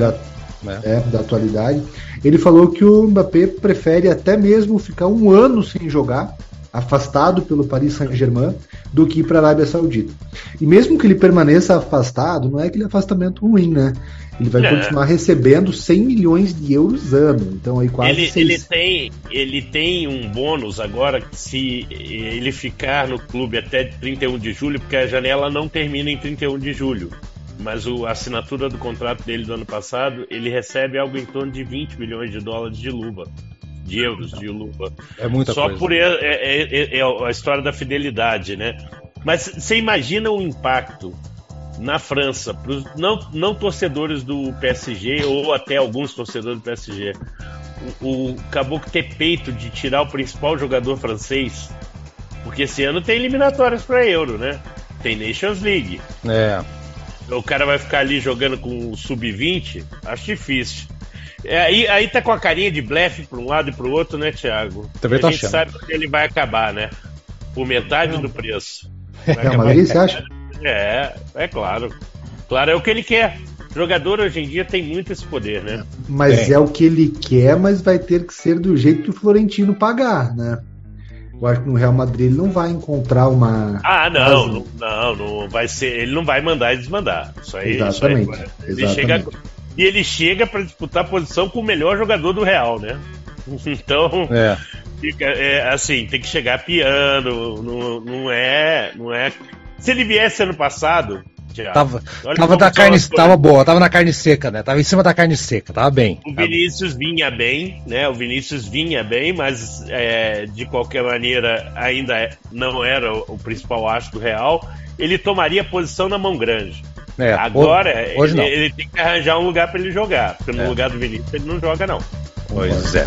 da, é, da atualidade. Ele falou que o Mbappé prefere até mesmo ficar um ano sem jogar afastado pelo Paris Saint-Germain do que ir para a Arábia Saudita. E mesmo que ele permaneça afastado, não é aquele afastamento ruim, né? Ele vai é. continuar recebendo 100 milhões de euros ano. Então aí quase ele, ele tem ele tem um bônus agora se ele ficar no clube até 31 de julho, porque a janela não termina em 31 de julho. Mas o, a assinatura do contrato dele do ano passado, ele recebe algo em torno de 20 milhões de dólares de luva de euros de luva. É muita Só coisa. por é, é, é, é, a história da fidelidade, né? Mas você imagina o impacto na França para os não, não torcedores do PSG ou até alguns torcedores do PSG. O, o Caboclo ter peito de tirar o principal jogador francês, porque esse ano tem eliminatórias para Euro, né? Tem Nations League. É. O cara vai ficar ali jogando com o sub-20? Acho difícil. É, aí, aí tá com a carinha de blefe para um lado e para o outro, né, Thiago? Também a gente achando. sabe que ele vai acabar, né? Por metade do preço. É, Madrid, você acha? É, é claro. Claro, é o que ele quer. O jogador hoje em dia tem muito esse poder, né? Mas é. é o que ele quer, mas vai ter que ser do jeito que o Florentino pagar, né? Eu acho que no Real Madrid ele não vai encontrar uma. Ah, não, não, não, não, vai ser. Ele não vai mandar e desmandar. Isso aí, Exatamente. Isso aí, ele, exatamente. Chega, e ele chega para disputar a posição com o melhor jogador do Real, né? Então, é. Fica, é, assim, tem que chegar piano, não, não é, não é. Se ele viesse ano passado, tava, tava da carne, tava boa, tava na carne seca, né? Tava em cima da carne seca, tava bem. O Vinícius vinha bem, né? O Vinícius vinha bem, mas é, de qualquer maneira ainda não era o, principal acho do Real. Ele tomaria posição na mão grande. É, Agora, hoje ele, ele, tem que arranjar um lugar para ele jogar, porque no é. lugar do Vinícius ele não joga, não. Pois é.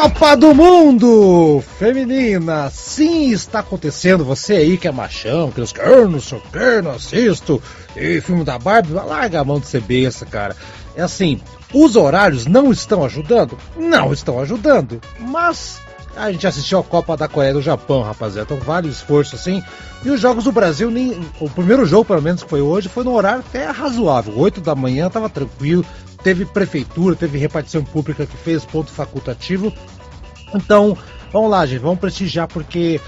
Copa do Mundo Feminina, sim, está acontecendo. Você aí que é machão, que os não sei o não assisto, e filme da Barbie, larga a mão de ser besta, cara. É assim, os horários não estão ajudando? Não estão ajudando, mas a gente assistiu a Copa da Coreia do Japão, rapaziada. Então vale o esforço assim. E os jogos do Brasil, nem, o primeiro jogo, pelo menos, que foi hoje, foi no horário até razoável. 8 da manhã, tava tranquilo teve prefeitura, teve repartição pública que fez ponto facultativo. Então, vamos lá, gente, vamos prestigiar porque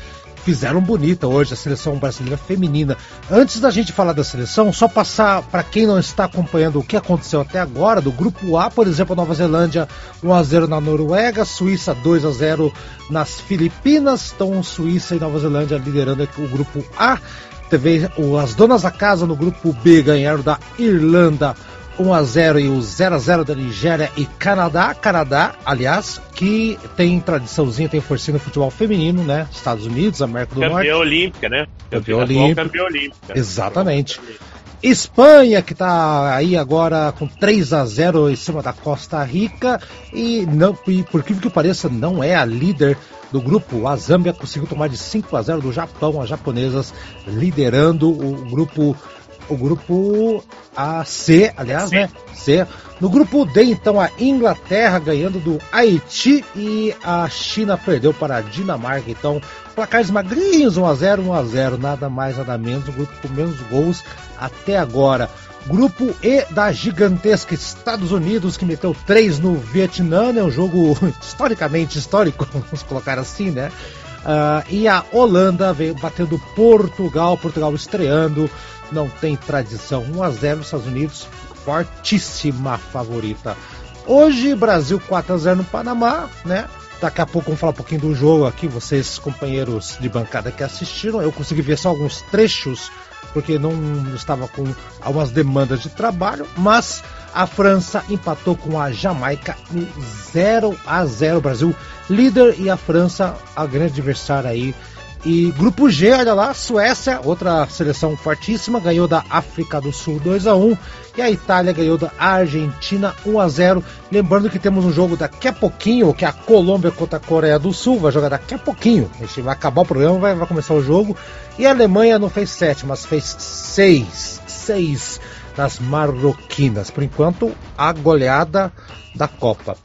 fizeram bonita hoje a seleção brasileira feminina. Antes da gente falar da seleção, só passar para quem não está acompanhando o que aconteceu até agora, do grupo A, por exemplo, Nova Zelândia 1 a 0 na Noruega, Suíça 2 a 0 nas Filipinas, então Suíça e Nova Zelândia liderando o grupo A. Teve as donas da casa no grupo B ganharam da Irlanda 1 a 0 e o 0 a 0 da Nigéria e Canadá. Canadá, aliás, que tem tradiçãozinha, tem forcinha no futebol feminino, né? Estados Unidos, América do campeão Norte. Olímpica, né? Campeão olímpico. Campeão olímpica. Exatamente. Espanha, que está aí agora com 3 a 0 em cima da Costa Rica e, não, e por que que pareça, não é a líder do grupo. A Zâmbia conseguiu tomar de 5 a 0 do Japão, as japonesas liderando o grupo o grupo a C, aliás, C. né? C. No grupo D, então, a Inglaterra ganhando do Haiti e a China perdeu para a Dinamarca. Então, placares magrinhos, 1x0, 1x0, nada mais, nada menos. O grupo com menos gols até agora. Grupo E da gigantesca Estados Unidos, que meteu 3 no Vietnã, é um jogo historicamente histórico, vamos colocar assim, né? Uh, e a Holanda veio batendo Portugal, Portugal estreando não tem tradição. 1 a 0 nos Estados Unidos, fortíssima favorita. Hoje, Brasil 4 a 0 no Panamá, né? Daqui a pouco vamos falar um pouquinho do jogo aqui, vocês, companheiros de bancada que assistiram. Eu consegui ver só alguns trechos, porque não estava com algumas demandas de trabalho, mas a França empatou com a Jamaica em 0 a 0 Brasil líder e a França a grande adversária aí e grupo G, olha lá, Suécia, outra seleção fortíssima, ganhou da África do Sul 2 a 1 e a Itália ganhou da Argentina 1 a 0. Lembrando que temos um jogo daqui a pouquinho, que é a Colômbia contra a Coreia do Sul, vai jogar daqui a pouquinho. A gente vai acabar o programa, vai, vai começar o jogo. E a Alemanha não fez 7, mas fez 6. 6 nas marroquinas. Por enquanto, a goleada da Copa.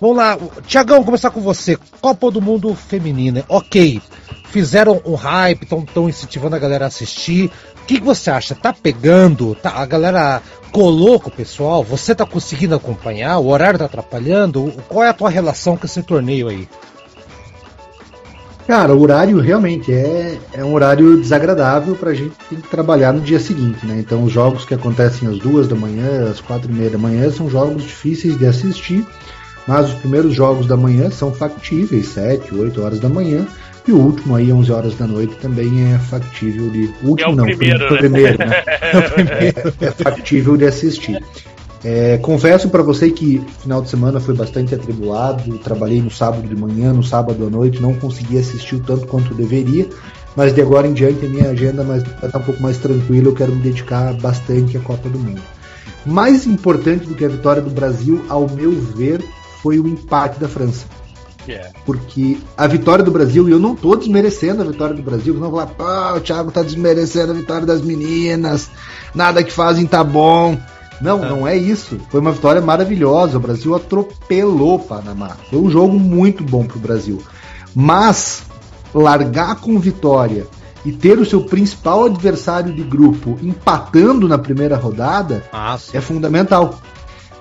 Vamos lá, Tiagão, começar com você. Copa do Mundo Feminina. Ok, fizeram um hype, estão incentivando a galera a assistir. O que, que, você acha? Tá pegando? Tá, a galera colou com o pessoal? Você tá conseguindo acompanhar? O horário tá atrapalhando? Qual é a tua relação com esse torneio aí? Cara, o horário realmente é, é um horário desagradável para a gente trabalhar no dia seguinte, né? Então, os jogos que acontecem às duas da manhã, às quatro e meia da manhã, são jogos difíceis de assistir, mas os primeiros jogos da manhã são factíveis, sete, oito horas da manhã, e o último aí, 11 horas da noite, também é factível de. O último é o não, primeiro, foi, né? primeiro, né? é, é factível de assistir. É, confesso para você que final de semana foi bastante atribulado. Trabalhei no sábado de manhã, no sábado à noite, não consegui assistir o tanto quanto deveria. Mas de agora em diante a minha agenda vai estar um pouco mais tranquila. Eu quero me dedicar bastante à Copa do Mundo. Mais importante do que a vitória do Brasil, ao meu ver, foi o empate da França. É. Porque a vitória do Brasil, e eu não tô desmerecendo a vitória do Brasil, não falar, pô, o Thiago tá desmerecendo a vitória das meninas, nada que fazem tá bom. Não, é. não é isso. Foi uma vitória maravilhosa. O Brasil atropelou o Panamá. Foi um jogo muito bom pro Brasil. Mas largar com vitória e ter o seu principal adversário de grupo empatando na primeira rodada ah, é fundamental.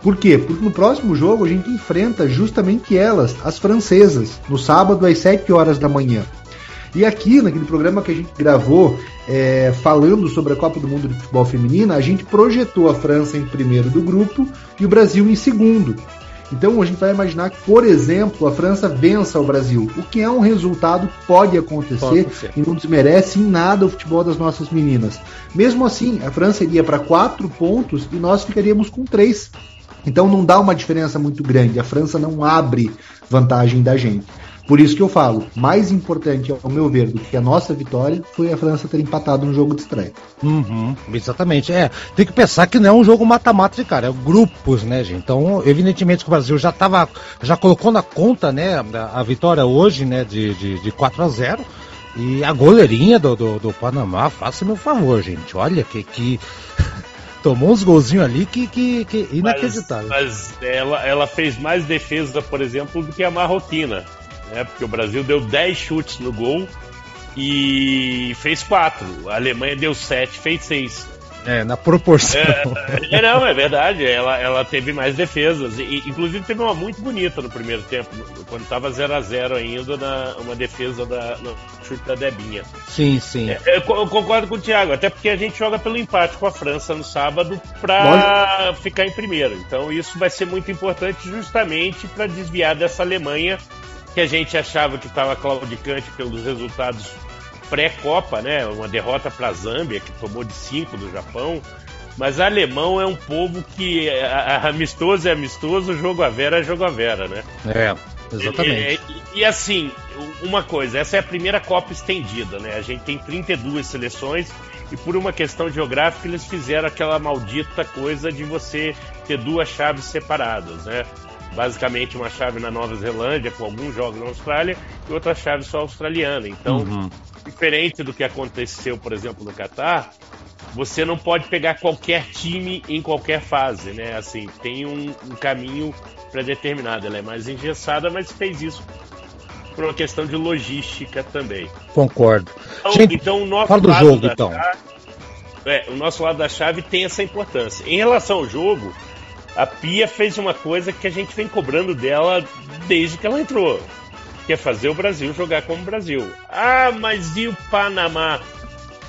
Por quê? Porque no próximo jogo a gente enfrenta justamente elas, as francesas, no sábado às 7 horas da manhã. E aqui, naquele programa que a gente gravou é, falando sobre a Copa do Mundo de Futebol Feminina, a gente projetou a França em primeiro do grupo e o Brasil em segundo. Então a gente vai imaginar que, por exemplo, a França vença o Brasil, o que é um resultado que pode acontecer, pode acontecer. e não desmerece em nada o futebol das nossas meninas. Mesmo assim, a França iria para quatro pontos e nós ficaríamos com três. Então não dá uma diferença muito grande. A França não abre vantagem da gente. Por isso que eu falo, mais importante, ao meu ver, do que a nossa vitória foi a França ter empatado no jogo de estreia. Uhum, exatamente. É, tem que pensar que não é um jogo mata-mata de cara, é grupos, né, gente? Então, evidentemente que o Brasil já tava, já colocou na conta, né, a, a vitória hoje, né, de, de, de 4 a 0 e a goleirinha do, do, do Panamá, faça meu favor, gente. Olha que, que tomou uns golzinhos ali que, que, que inacreditável. Mas, mas, ela, ela fez mais defesa, por exemplo, do que a marroquina né? Porque o Brasil deu 10 chutes no gol e fez 4. A Alemanha deu 7, fez 6. É, na proporção. É, é, não, é verdade. Ela, ela teve mais defesas. E, inclusive teve uma muito bonita no primeiro tempo, quando estava 0 a 0 ainda, na, uma defesa da, no chute da Debinha. Sim, sim. É, eu, eu, concordo com o Thiago, até porque a gente joga pelo empate com a França no sábado para ficar em primeiro. Então isso vai ser muito importante justamente para desviar dessa Alemanha que a gente achava que estava claudicante pelos resultados pré-Copa, né? Uma derrota para a Zâmbia, que tomou de 5 do Japão. Mas alemão é um povo que é, amistoso é amistoso, jogo a vera é jogo a vera, né? É, exatamente. E, e, e, assim, uma coisa, essa é a primeira Copa estendida, né? A gente tem 32 seleções e por uma questão geográfica eles fizeram aquela maldita coisa de você ter duas chaves separadas, né? Basicamente uma chave na Nova Zelândia, com alguns jogos na Austrália, e outra chave só australiana. Então, uhum. diferente do que aconteceu, por exemplo, no Catar, você não pode pegar qualquer time em qualquer fase, né? Assim, tem um, um caminho pré-determinado. Ela é mais engessada, mas fez isso por uma questão de logística também. Concordo. Então, Gente, então o nosso fala do jogo, então. Chave, é, o nosso lado da chave tem essa importância. Em relação ao jogo, a Pia fez uma coisa que a gente vem cobrando dela desde que ela entrou, que é fazer o Brasil jogar como o Brasil. Ah, mas e o Panamá?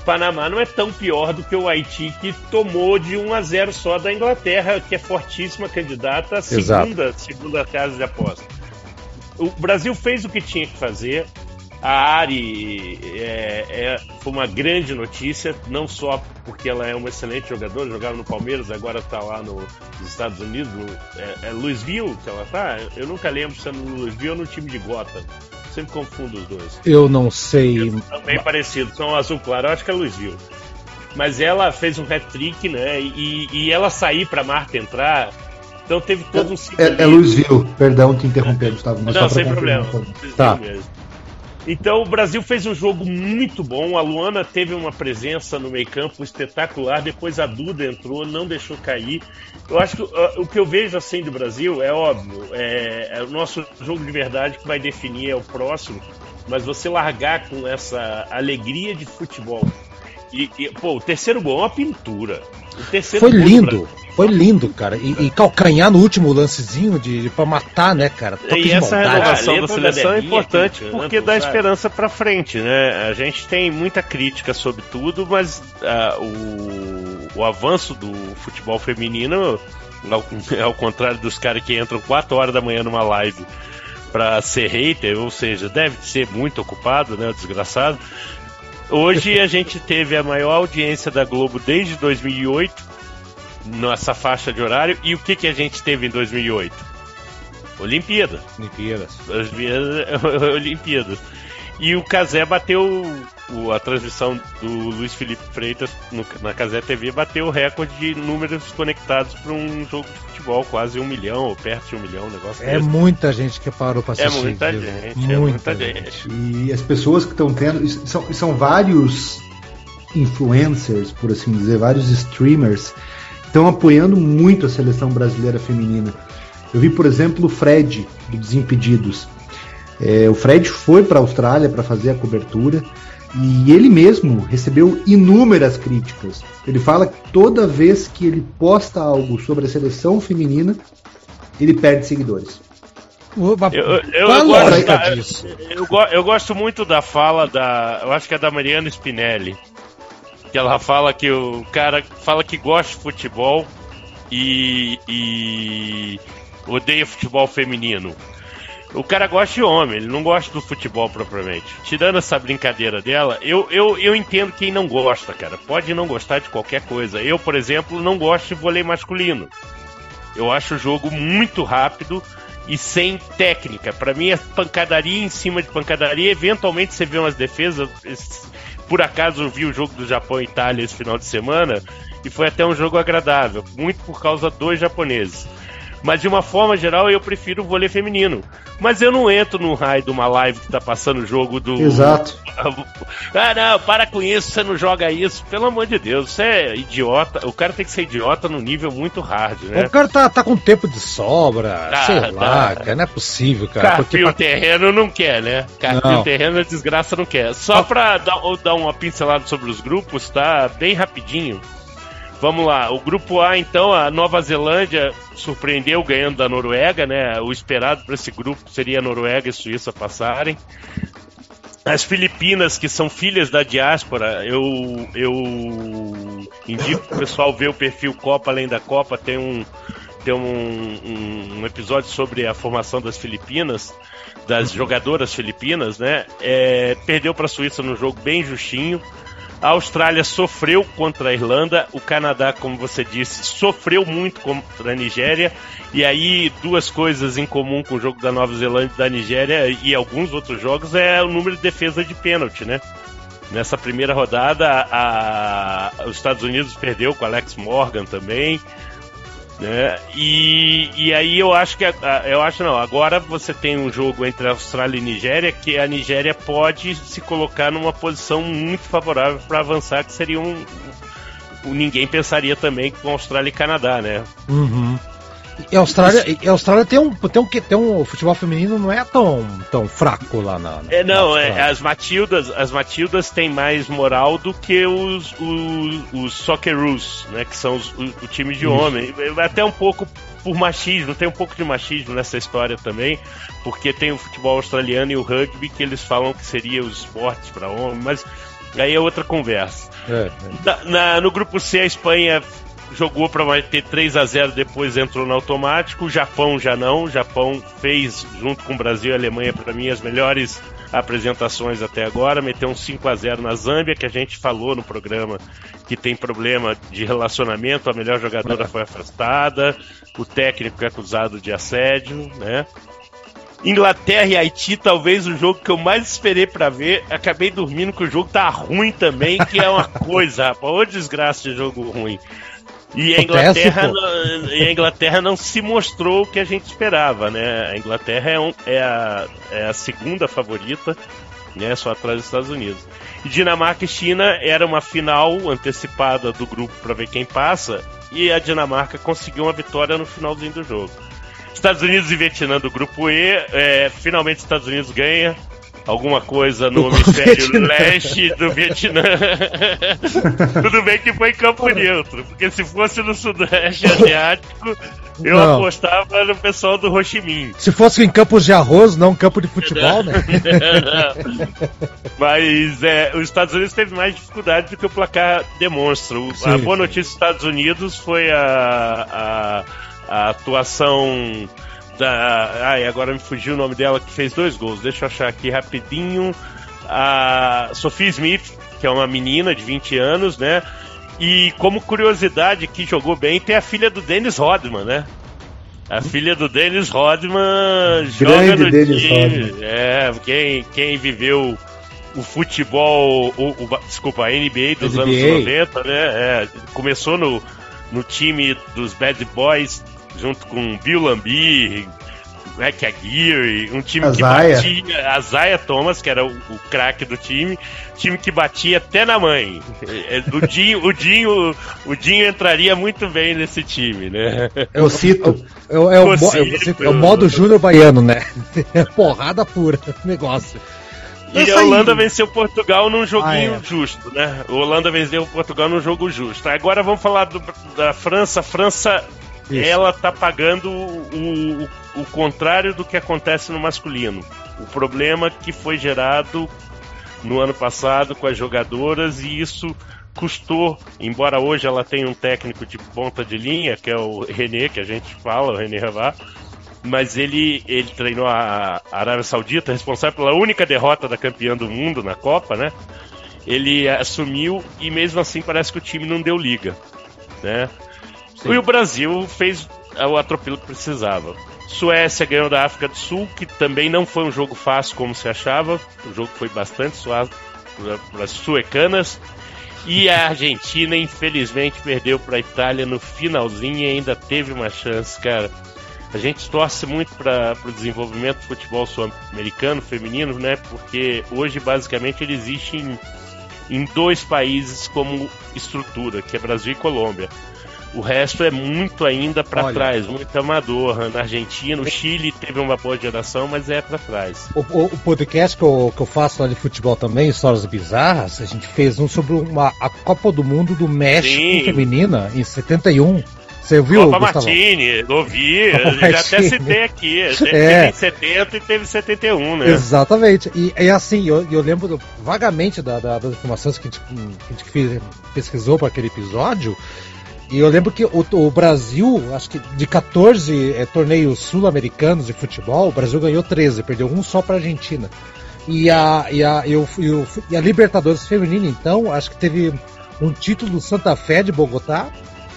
Panamá não é tão pior do que o Haiti, que tomou de 1 a 0 só da Inglaterra, que é fortíssima candidata à segunda, segunda casa de aposta. O Brasil fez o que tinha que fazer, a Ari é, é, foi uma grande notícia, não só porque ela é uma excelente jogadora, jogava no Palmeiras, agora está lá no, nos Estados Unidos, no, é, é Louisville que ela tá? Eu nunca lembro se é no Louisville ou no time de Gotham. Sempre confundo os dois. Eu não sei. São bem parecidos, são azul claro, eu acho que é Louisville. Mas ela fez um hat-trick, né? E, e ela sair para Marta entrar, então teve todo um É, é Louisville, perdão te interromper, Gustavo. Mas não, sem problema. Tá. Mesmo. Então o Brasil fez um jogo muito bom. A Luana teve uma presença no meio-campo espetacular. Depois a Duda entrou, não deixou cair. Eu acho que uh, o que eu vejo assim do Brasil é óbvio. É, é, o nosso jogo de verdade que vai definir é o próximo. Mas você largar com essa alegria de futebol. E, e pô, o terceiro gol é uma pintura. Foi lindo. Foi lindo, cara. E, e, calcanhar no último lancezinho de, de pra matar, né, cara? Toque e essa renovação da seleção é importante porque dá esperança pra frente, né? A gente tem muita crítica sobre tudo, mas uh, o, o avanço do futebol feminino, ao, ao contrário dos caras que entram 4 horas da manhã numa live para ser hater, ou seja, deve ser muito ocupado, né, o desgraçado. Hoje a gente teve a maior audiência da Globo desde 2008 nessa faixa de horário. E o que, que a gente teve em 2008? Olimpíadas. Olimpíadas. Olimpíadas. E o Casé bateu o, a transmissão do Luiz Felipe Freitas no, na Casé TV bateu o recorde de números conectados para um jogo de futebol, quase um milhão ou perto de um milhão, um negócio É desse. muita gente que parou para assistir. É muita gente, é muita, é muita gente. gente. E as pessoas que estão tendo. São, são vários influencers, por assim dizer, vários streamers estão apoiando muito a seleção brasileira feminina. Eu vi, por exemplo, o Fred, do Desimpedidos. É, o Fred foi para a Austrália para fazer a cobertura E ele mesmo recebeu inúmeras críticas. Ele fala que toda vez que ele posta algo sobre a seleção feminina, ele perde seguidores. Eu, eu, eu, gosto da, eu, eu, gosto muito da fala da. Eu acho que é da Mariana Spinelli. Que ela fala que o cara fala que gosta de futebol e, e odeia futebol feminino. O cara gosta de homem, ele não gosta do futebol propriamente. Tirando essa brincadeira dela, eu, eu, eu entendo quem não gosta, cara. Pode não gostar de qualquer coisa. Eu, por exemplo, não gosto de vôlei masculino. Eu acho o jogo muito rápido e sem técnica. Para mim é pancadaria em cima de pancadaria. Eventualmente você vê umas defesas. Por acaso eu vi o jogo do Japão e Itália esse final de semana e foi até um jogo agradável, muito por causa dos japoneses. Mas de uma forma geral eu prefiro o vôlei feminino. Mas eu não entro no raio de uma live que tá passando o jogo do. Exato. Ah, não, para com isso, você não joga isso. Pelo amor de Deus, você é idiota. O cara tem que ser idiota no nível muito hard, né? O cara tá, tá com tempo de sobra, ah, sei tá. lá, cara, não é possível, cara. Carpir porque... o terreno não quer, né? Carpir o terreno a desgraça não quer. Só pra dar, dar uma pincelada sobre os grupos, tá? Bem rapidinho. Vamos lá, o grupo A, então, a Nova Zelândia surpreendeu ganhando da Noruega, né? O esperado para esse grupo seria a Noruega e Suíça passarem. As Filipinas, que são filhas da diáspora, eu, eu indico o pessoal ver o perfil Copa Além da Copa, tem um, tem um, um episódio sobre a formação das Filipinas, das jogadoras filipinas, né? É, perdeu para a Suíça no jogo bem justinho. A Austrália sofreu contra a Irlanda, o Canadá, como você disse, sofreu muito contra a Nigéria. E aí, duas coisas em comum com o jogo da Nova Zelândia e da Nigéria e alguns outros jogos é o número de defesa de pênalti, né? Nessa primeira rodada, a, os Estados Unidos perdeu com Alex Morgan também. Né? E, e aí eu acho que eu acho não, agora você tem um jogo entre a Austrália e Nigéria que a Nigéria pode se colocar numa posição muito favorável para avançar, que seria um, um, ninguém pensaria também com Austrália e Canadá, né? Uhum. E a Austrália, e a Austrália tem um, tem um tem um futebol feminino não é tão, tão fraco lá na. na é não, é, as Matildas, as Matildas têm mais moral do que os os, os Socceroos, né, que são os, o, o time de Isso. homem. Até um pouco por machismo, tem um pouco de machismo nessa história também, porque tem o futebol australiano e o rugby que eles falam que seria os esportes para homem, mas aí é outra conversa. É, é. Na, na, no grupo C a Espanha jogou para ter 3 a 0 depois entrou no automático. O Japão já não. O Japão fez, junto com o Brasil e a Alemanha, para mim, as melhores apresentações até agora. Meteu um 5 a 0 na Zâmbia, que a gente falou no programa que tem problema de relacionamento. A melhor jogadora foi afastada. O técnico é acusado de assédio, né? Inglaterra e Haiti, talvez o jogo que eu mais esperei para ver. Acabei dormindo que o jogo tá ruim também, que é uma coisa, rapaz. Ô desgraça de jogo ruim. E a, Inglaterra, não, e a Inglaterra não se mostrou o que a gente esperava, né? A Inglaterra é, um, é, a, é a segunda favorita, né? Só atrás dos Estados Unidos. E Dinamarca e China era uma final antecipada do grupo para ver quem passa, e a Dinamarca conseguiu uma vitória no finalzinho do jogo. Estados Unidos e Vietnã do grupo E, é, finalmente Estados Unidos ganha, alguma coisa no hemisfério leste do Vietnã. Tudo bem que foi em campo neutro, porque se fosse no sudeste asiático, eu não. apostava no pessoal do Ho Chi Minh. Se fosse em campos de arroz, não campo de futebol, né? Mas é, os Estados Unidos teve mais dificuldade do que o placar demonstra. Sim, a boa notícia dos Estados Unidos foi a, a, a atuação da. Ai, agora me fugiu o nome dela, que fez dois gols. Deixa eu achar aqui rapidinho. A Sophie Smith, que é uma menina de 20 anos, né? E como curiosidade, que jogou bem, tem a filha do Dennis Rodman, né? A filha do Dennis Rodman joga no Dennis time. Rodman. É, quem, quem viveu o futebol, o, o, desculpa, a NBA dos NBA. anos 90, né? É, começou no, no time dos Bad Boys junto com Bill Lambie, Mac Aguirre, um time que batia, a Zaya Thomas, que era o, o craque do time, time que batia até na mãe. É, é, o Dinho, o Dinho, o Dinho entraria muito bem nesse time, né? Eu cito. É, é, é, o, é, o modo Júnior Baiano, né? É porrada pura negócio. E a Holanda venceu Portugal num joguinho ah, é. justo, né? A Holanda venceu Portugal num jogo justo. Agora vamos falar do, da França. A França, Isso. ela tá pagando o, o, o contrário do que acontece no masculino. O problema que foi gerado no ano passado com as jogadoras e isso custou, embora hoje ela tenha um técnico de ponta de linha, que é o René, que a gente fala, o René Ravá, mas ele, ele treinou a Arábia Saudita, responsável pela única derrota da campeã do mundo na Copa, né? Ele assumiu e mesmo assim parece que o time não deu liga, né? Sim. E o Brasil fez o atropelo que precisava. Suécia ganhou da África do Sul, que também não foi um jogo fácil como se achava. O jogo foi bastante suave para as suecanas. E a Argentina, infelizmente, perdeu para a Itália no finalzinho e ainda teve uma chance, cara. A gente torce muito para o desenvolvimento do futebol sul-americano, feminino, né? Porque hoje, basicamente, ele existe em, em dois países como estrutura, que é Brasil e Colômbia. O resto é muito ainda para trás, muito amador. Na Argentina, o Chile teve uma boa geração, mas é para trás. O, o, o, podcast que eu, que eu faço lá de futebol também, Histórias Bizarras, a gente fez um sobre uma, a Copa do Mundo do México Sim. feminina em 71. Você viu, Copa Gustavo? Martini, ouvi, já até citei aqui. É. Teve em 70 e teve 71, né? Exatamente. E, e assim, eu, eu lembro vagamente da, da, das informações que a gente, que a gente pesquisou para aquele episódio. E eu lembro que o, o Brasil, acho que de 14 é, torneios sul-americanos de futebol, o Brasil ganhou 13, perdeu um só para a Argentina. E a, e, a, e, o, e, a Libertadores Feminina, então, acho que teve um título do Santa Fé de Bogotá.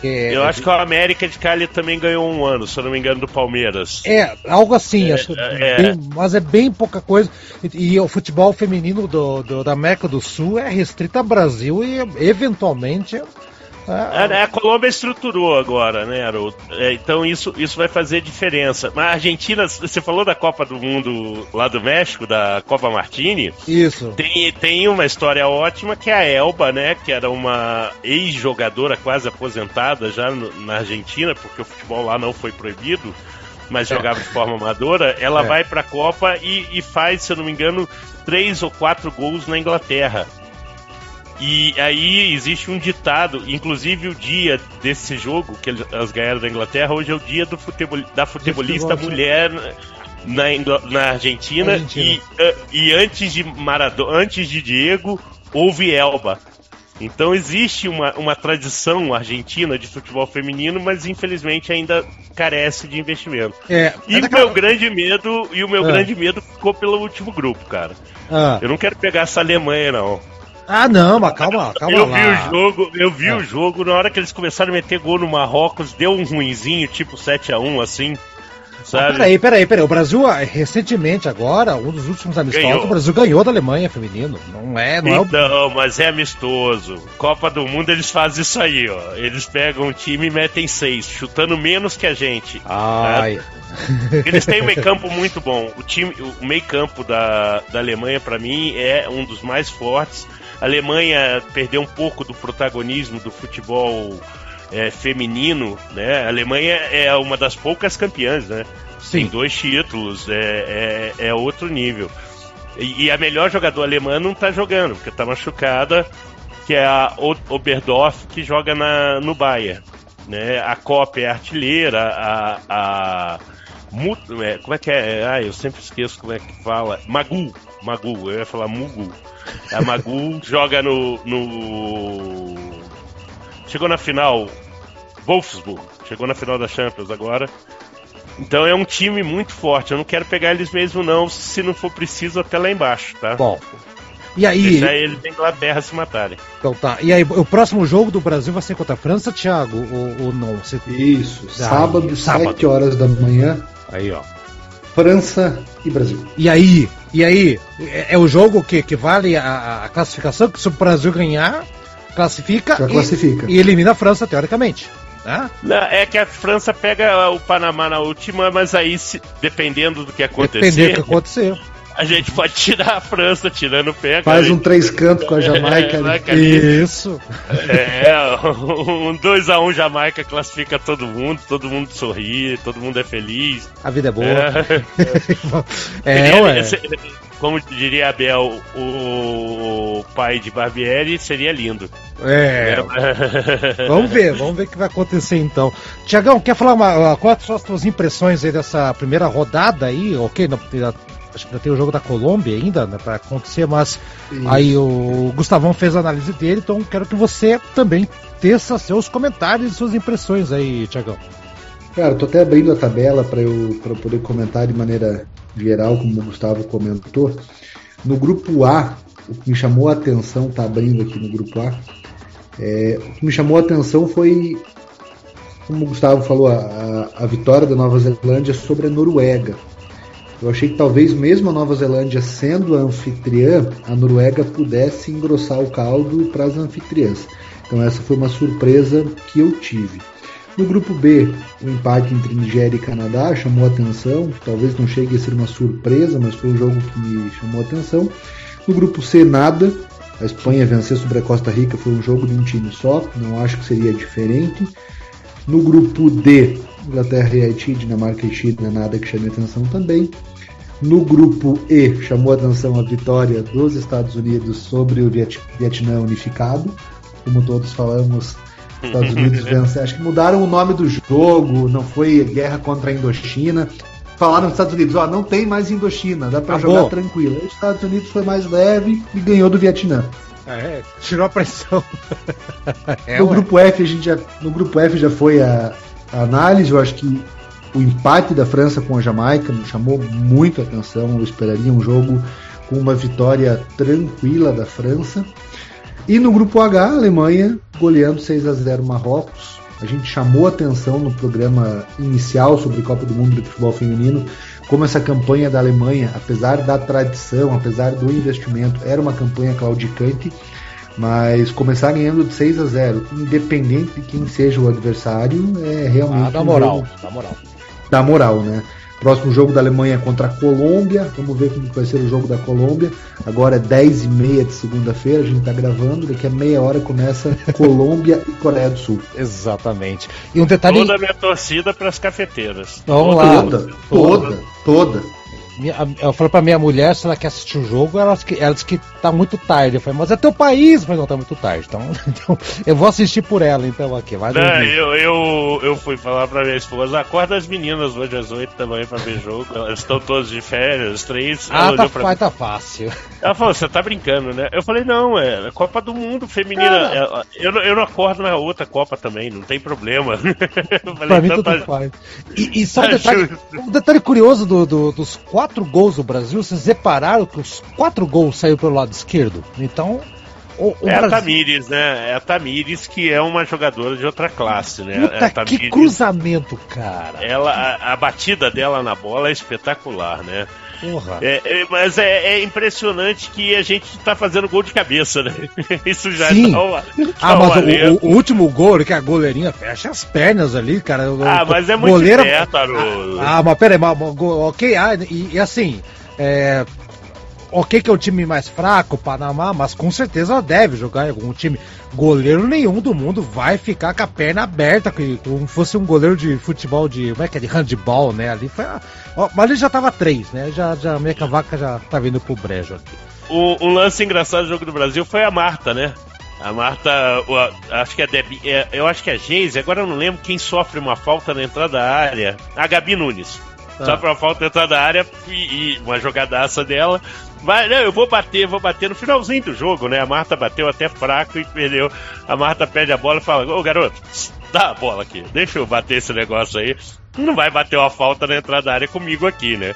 É, eu acho que o América de Cali também ganhou um ano, se eu não me engano, do Palmeiras. É, algo assim, é, acho é, bem, mas é bem pouca coisa. E, e o futebol feminino do, do, da América do Sul é restrito ao Brasil e eventualmente é, é, a Colômbia estruturou agora, né, Haroldo? É, então isso, isso vai fazer diferença. Mas a Argentina, você falou da Copa do Mundo lá do México, da Copa Martini. Isso. Tem, tem uma história ótima que é a Elba, né? Que era uma ex-jogadora quase aposentada já no, na Argentina, porque o futebol lá não foi proibido mas é. jogava de forma amadora, ela é. vai para a Copa e, e, faz, se eu não me engano, três ou quatro gols na Inglaterra. E aí existe um ditado, inclusive o dia desse jogo que elas ganharam da Inglaterra, hoje é o dia do futebol, da futebolista mulher na, na Argentina, Argentina. E, uh, e antes de Maradona, antes de Diego, houve Elba. Então existe uma, uma tradição argentina de futebol feminino, mas infelizmente ainda carece de investimento. É, e o meu grande medo, e o meu é. grande medo ficou pelo último grupo, cara. Ah. Eu não quero pegar essa Alemanha, não. Ah, não, mas calma, calma eu lá. Vi o jogo, eu vi é. o jogo, na hora que eles começaram a meter gol no Marrocos, deu um ruinzinho, tipo 7x1, assim. Sabe? Ah, peraí, peraí, peraí. O Brasil, ah, recentemente, agora, um dos últimos amistosos, o Brasil ganhou da Alemanha feminino. Não é, não então, é o... Não, mas é amistoso. Copa do Mundo eles fazem isso aí, ó. Eles pegam um time e metem seis, chutando menos que a gente. Ai. Eles têm um meio campo muito bom. O time, o meio campo da, da Alemanha, para mim, é um dos mais fortes. A Alemanha perdeu um pouco do protagonismo do futebol é, feminino, né? A Alemanha é uma das poucas campeãs, né? Sim. Tem dois títulos, é, é, é outro nível. E, e, a melhor jogadora alemã não tá jogando, porque tá machucada, que é a Oberdorf, que joga na, no Bayern. Né? A Copa é artilheira, a, a é, como é que é? Ah, eu sempre esqueço como é que fala. Magu. Magu, eu ia falar Mugu. A Magu joga no, no. Chegou na final. Wolfsburg. Chegou na final da Champions agora. Então é um time muito forte. Eu não quero pegar eles mesmo, não, se não for preciso, até lá embaixo, tá? Bom. E aí. Deixar eles da Inglaterra se matarem. Então tá. E aí, o próximo jogo do Brasil vai ser contra a França, Thiago? Ou, ou não? Você... Isso. Sábado, sábado, 7 horas da manhã. Aí, ó. França e Brasil. E aí? E aí? É, é o jogo que, que vale a, a, classificação? Que se o Brasil ganhar, classifica, Já e, classifica. e elimina a França, teoricamente. Né? Não, é que a França pega o Panamá na última, mas aí, se, dependendo do que acontecer. Dependendo do que acontecer. A gente pode tirar a França tirando o pé. Faz um três cantos com a Jamaica. É, Isso. É, um 2x1 um Jamaica classifica todo mundo, todo mundo sorri, todo mundo é feliz. A vida é boa. É, é ué. como diria Abel, o pai de Barbieri, seria lindo. É. vamos ver, vamos ver o que vai acontecer então. Tiagão, quer falar uma, quais são as suas impressões aí dessa primeira rodada aí? Ok, acho que ainda tem o jogo da Colômbia ainda, né, para acontecer, mas aí o Gustavão fez a análise dele, então quero que você também teça seus comentários e suas impressões aí, Tiagão. Cara, tô até abrindo a tabela para eu, pra poder comentar de maneira geral, como o Gustavo comentou. No grupo A, o que me chamou a atenção, tá abrindo aqui no grupo A, é, o que me chamou a atenção foi, como o Gustavo falou, a, a vitória da Nova Zelândia sobre a Noruega. Eu achei que talvez mesmo a Nova Zelândia sendo a anfitriã, a Noruega pudesse engrossar o caldo para as anfitriãs. Então essa foi uma surpresa que eu tive. No grupo B, o empate entre Nigéria e Canadá chamou atenção, talvez não chegue a ser uma surpresa, mas foi um jogo que me chamou atenção. No grupo C, nada. A Espanha vencer sobre a Costa Rica foi um jogo de um time só, não acho que seria diferente. No grupo D, Inglaterra e Haiti, Dinamarca e China, nada que chame atenção também. No grupo E, chamou atenção a vitória dos Estados Unidos sobre o Vietnã unificado. Como todos falamos, Estados Unidos vence. Acho que mudaram o nome do jogo, não foi guerra contra a Indochina. Falaram nos Estados Unidos, ó, não tem mais Indochina, dá para jogar tranquilo. Os Estados Unidos foi mais leve e ganhou do Vietnã. É, tirou a pressão. é, no, grupo F, a gente já, no grupo F já foi a, a análise, eu acho que o empate da França com a Jamaica me chamou muito a atenção. Eu esperaria um jogo com uma vitória tranquila da França. E no grupo H, a Alemanha goleando 6 a 0 Marrocos. A gente chamou atenção no programa inicial sobre Copa do Mundo de Futebol Feminino como essa campanha da Alemanha, apesar da tradição, apesar do investimento, era uma campanha claudicante. Mas começar ganhando de 6 a 0, independente de quem seja o adversário, é realmente. Ah, dá moral, dá moral dá moral, né? Próximo jogo da Alemanha contra a Colômbia. Vamos ver como vai ser o jogo da Colômbia. Agora é 10h30 de segunda-feira, a gente está gravando. Daqui a meia hora começa Colômbia e Coreia do Sul. Exatamente. E um detalhe. Toda a minha torcida para as cafeteiras. Vamos lá. Toda, toda, toda. Eu falei pra minha mulher se ela quer assistir o jogo, ela, ela disse que tá muito tarde. Eu falei, mas é teu país, mas não tá muito tarde. Então, então eu vou assistir por ela, então aqui. Vai não, eu, eu, eu fui falar pra minha esposa, acorda as meninas hoje às 8 também pra ver jogo. Elas estão todas de férias, três. Ah, tá, pra... tá fácil. Ela falou, você tá brincando, né? Eu falei, não, é Copa do Mundo Feminina. É, eu, eu não acordo na outra Copa também, não tem problema. eu falei, pra mim então tudo tá... faz. E, e só um detalhe, um detalhe curioso do, do, dos quatro gols do Brasil, vocês repararam que os quatro gols saíram pelo lado esquerdo? Então, o, o é Brasil... a Tamires, né? É a Tamires que é uma jogadora de outra classe, né? Puta, Tamires, que cruzamento, cara! Ela, a, a, batida dela na bola é espetacular, né? Porra. É, é, mas é, é, impressionante que a gente tá fazendo gol de cabeça, né? Isso já Sim. tá, uma, Ah, mas o, o, último gol, que a goleirinha fecha as pernas ali, cara. Ah, mas é muito goleira... perto, Ah, ah, mas peraí, mas, ok, ah, e, e assim, é, ok que é o time mais fraco, Panamá, mas com certeza deve jogar em algum time. Goleiro nenhum do mundo vai ficar com a perna aberta, como fosse um goleiro de futebol de. Como é que é? De handball, né? Ali foi. Ó, mas ele já tava três, né? Já, já meio que a vaca já tá vindo pro brejo aqui. O, um lance engraçado do jogo do Brasil foi a Marta, né? A Marta, acho que é Debi, é, eu acho que é a Geise, agora eu não lembro quem sofre uma falta na entrada da área. A Gabi Nunes. Ah. Sofre uma falta na entrada da área e, e uma jogadaça dela. Vai, não, eu vou bater, vou bater no finalzinho do jogo, né? A Marta bateu até fraco e perdeu. A Marta pede a bola e fala: Ô garoto, dá a bola aqui, deixa eu bater esse negócio aí. Não vai bater uma falta na entrada da área comigo aqui, né?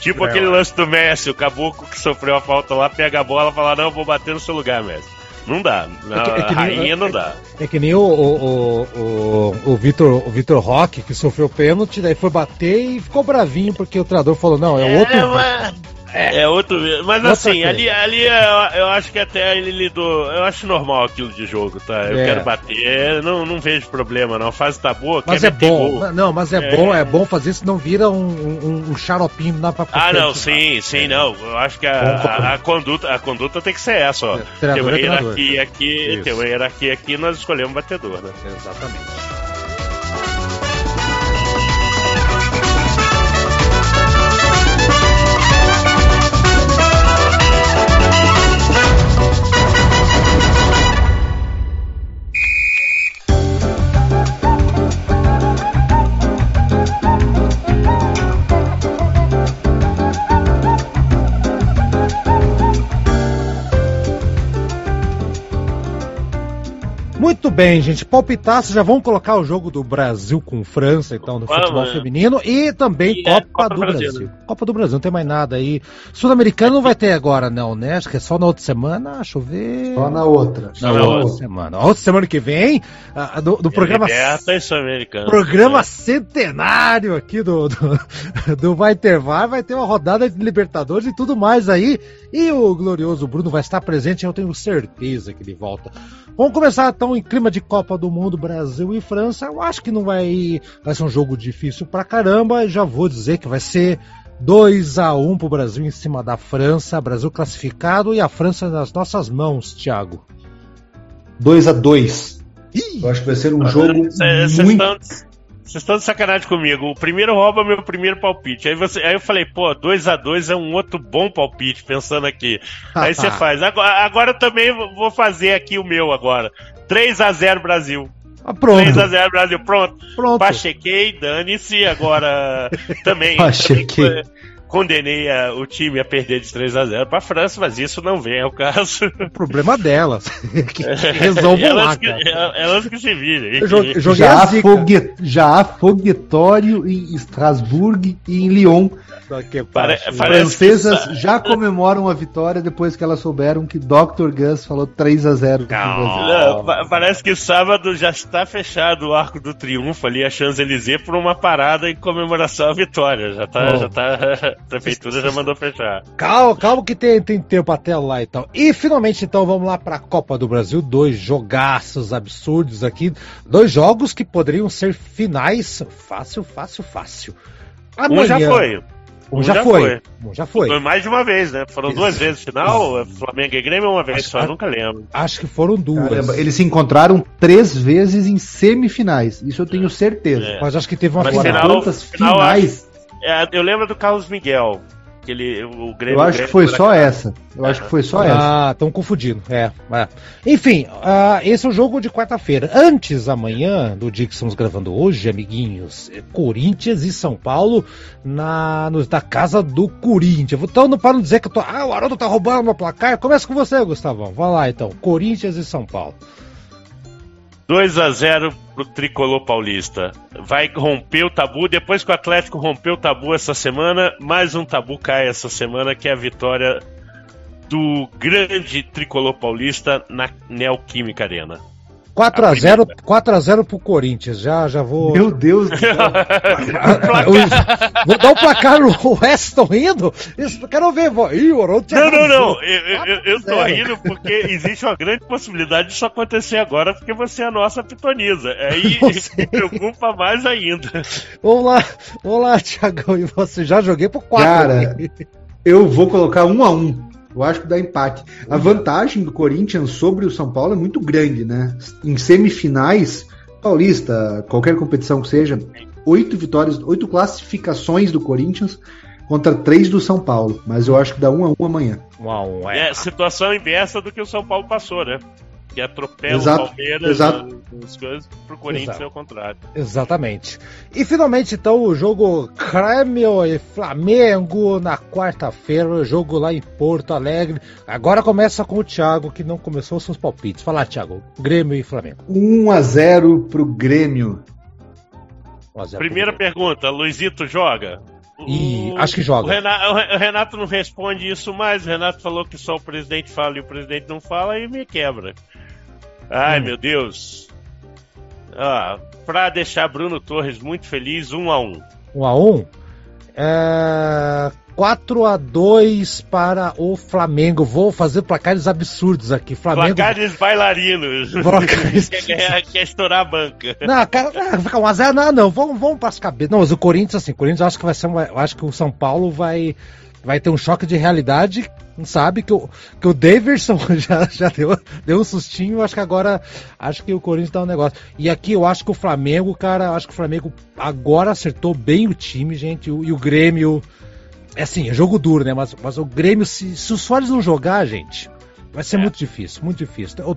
Tipo é, aquele lance do Messi, o caboclo que sofreu a falta lá, pega a bola e fala: Não, vou bater no seu lugar, Messi. Não dá. Na é que, é que rainha nem, não dá. É, é, que nem o, o, o, o, Vitor, o Vitor Roque, que sofreu pênalti, daí foi bater e ficou bravinho porque o treinador falou: Não, é, é outro. Mas... É, é outro. Mas assim, ali, ali eu, eu, acho que até ele lidou. Eu acho normal aquilo de jogo, tá? Eu é. quero bater, não, não vejo problema, não. A fase tá boa, Mas é bom. Não, mas é, é, bom, é bom fazer isso, não vira um, um, um xaropinho na pra Ah, não, sim, sim, não. Eu acho que a, a, a, conduta, a conduta tem que ser essa, ó. É, tem uma hierarquia aqui, tem uma hierarquia aqui, nós escolhemos batedor, né? Exatamente. Muito bem, gente. Palpitaço, já vamos colocar o jogo do Brasil com França, então, no futebol Vamos, é. feminino. E também E é Copa, Copa do do Brasil. Brasil. Copa do Brasil, não tem mais nada aí. Sul-Americano não vai ter agora, não, né? Acho que é só na outra semana. Deixa eu ver. Só na outra. Na na outra outra. semana. A outra semana que vem, do, do programa. E Sul-Americano. Programa centenário aqui do, do, do Vai Ter Vai, vai ter uma rodada de Libertadores e tudo mais aí. E o glorioso Bruno vai estar presente, eu tenho certeza que ele volta. Vamos começar então em clima de Copa do Mundo, Brasil e França. Eu acho que não vai, vai ser um jogo difícil pra caramba. Já vou dizer que vai ser 2 a 1 pro Brasil em cima da França. Brasil classificado e a França nas nossas mãos, Thiago. 2 a 2 Eu acho que vai ser um jogo Vocês muito. estão, vocês estão de sacanagem comigo. O primeiro rouba meu primeiro palpite. Aí, você, aí eu falei, pô, 2x2 é um outro bom palpite, pensando aqui. Aí você faz. Agora, agora eu também vou fazer aqui o meu agora. 3x0 Brasil. Ah, pronto, 3x0 Brasil. Pronto. pronto. Pachequei, dane-se. Agora também. Pachequei. também Condenei a- o time a perder de 3x0 pra França, mas isso não vem ao caso. O problema delas. que resolvam elas, lá, que, elas que se virem. Eu joguei, Já a há, fogue... já há foguetório em Estrasburgo e em Lyon. Que Pare- Francesas já comemoram a vitória depois que elas souberam que Dr. Gus falou 3 a 0 pro Não, pa- parece que sábado já está fechado o Arco do Triunfo ali, a Champs-Élysées, por uma parada em comemoração à vitória. Já tá, Bom. já tá, a prefeitura já mandou fechar. Calma, calma que tem, tem tempo até lá e tal. E finalmente, então, vamos lá pra Copa do Brasil. Dois jogaços absurdos aqui. Dois jogos que poderiam ser finais. Fácil, fácil, fácil. Um já foi. Um já, foi. Um já foi. Foi mais de uma vez, né? Foram duas vezes final, é Flamengo e Grêmio uma vez só, eu nunca lembro. Acho que foram duas. Caramba, eles se encontraram três vezes em semifinais. Isso eu tenho certeza. É. Mas acho que teve uma Mas final- quantas final, finais? É, eu lembro do Carlos Miguel, que ele, o Grêmio... Eu acho Grêmio que foi só essa. Eu acho que foi só essa. Ah, estão confundindo. É, é. Enfim, ah, esse é o jogo de quarta-feira. Antes, amanhã, do dia que estamos gravando hoje, amiguinhos, é Corinthians e São Paulo na, no- na casa do Corinthians. Então, não- para não dizer que eu tô. Ah, o Haroldo tá roubando meu placar. Começa com você, Gustavão. Vai lá então. Corinthians e São Paulo. 2 a 0 pro tricolor paulista. Vai romper o tabu. Depois que o Atlético rompeu o tabu essa semana, mais um tabu cai essa semana, que é a vitória do grande tricolor paulista na Neoquímica Arena. 4x0 4x0 pro Corinthians. Já, já vou. Meu Deus do céu. Eu- vou dar o placar o Weston rindo. Isso, quero ver. vou- Ih, o Não, não, não. Eu, eu, eu- tô 4 a 0. rindo porque existe uma grande possibilidade disso acontecer agora, porque você é a nossa pitonisa. Aí Você- me preocupa mais ainda. Vamos lá, vamos lá, Thiagão. E você já joguei pro 4. Cara, Eu vou colocar um a um. Eu acho que dá empate. A vantagem do Corinthians sobre o São Paulo é muito grande, né? Em semifinais, Paulista, qualquer competição que seja, oito vitórias, oito classificações do Corinthians contra três do São Paulo. Mas eu acho que dá um a um amanhã. Um a um, é. É situação inversa do que o São Paulo passou, né? Que atropela Exato, o Palmeiras exato. nas coisas, pro Corinthians Exato. é o contrário. Exatamente. E finalmente, então, o jogo Grêmio e Flamengo na quarta-feira, o jogo lá em Porto Alegre. Agora começa com o Thiago, que não começou os seus palpites. Fala, Thiago. Grêmio e Flamengo. 1 a 0 pro Grêmio. 1 a 0 Primeira Grêmio. pergunta, Luizito joga? Ih, O- acho que joga. O Renato, o Re- o Renato não responde isso mais. O Renato falou que só o presidente fala e o presidente não fala e me quebra. Ai, Hum. meu Deus. Ah, pra deixar Bruno Torres muito feliz, um a um. 1 a 1 é... 4 a 2 para o Flamengo. Vou fazer placares absurdos aqui. Flamengo. Placares bailarinos. Placares- quer, quer estourar a banca. Não, cara, ah, fica 1x0, não, não, vamos, vamos para as cabeças. Não, mas o Corinthians, assim, o Corinthians eu acho que vai ser uma, acho que o São Paulo vai, vai ter um choque de realidade, não sabe, que o, que o Davidson já, já deu, deu um sustinho, acho que agora, acho que o Corinthians dá um negócio. E aqui eu acho que o Flamengo, cara, acho que o Flamengo agora acertou bem o time, gente, e o, e o Grêmio, é assim, é jogo duro, né, mas, mas o Grêmio, se, se o Soares não jogar, gente, vai ser É. muito difícil, muito difícil. Eu-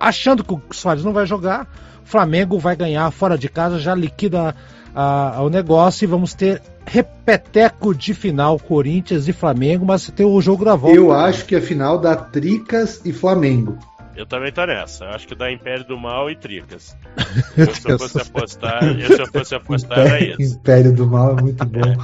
achando que o Soares não vai jogar, o Flamengo vai ganhar fora de casa, já liquida ah, o negócio e vamos ter repeteco de final Corinthians e Flamengo, mas tem o jogo da volta. Eu acho que a final dá Tricas e Flamengo. Eu também tô nessa. Eu acho que dá Império do Mal e Tricas. Eu, se eu fosse apostar, eu, se eu fosse apostar Império, era isso. Império do Mal é muito bom.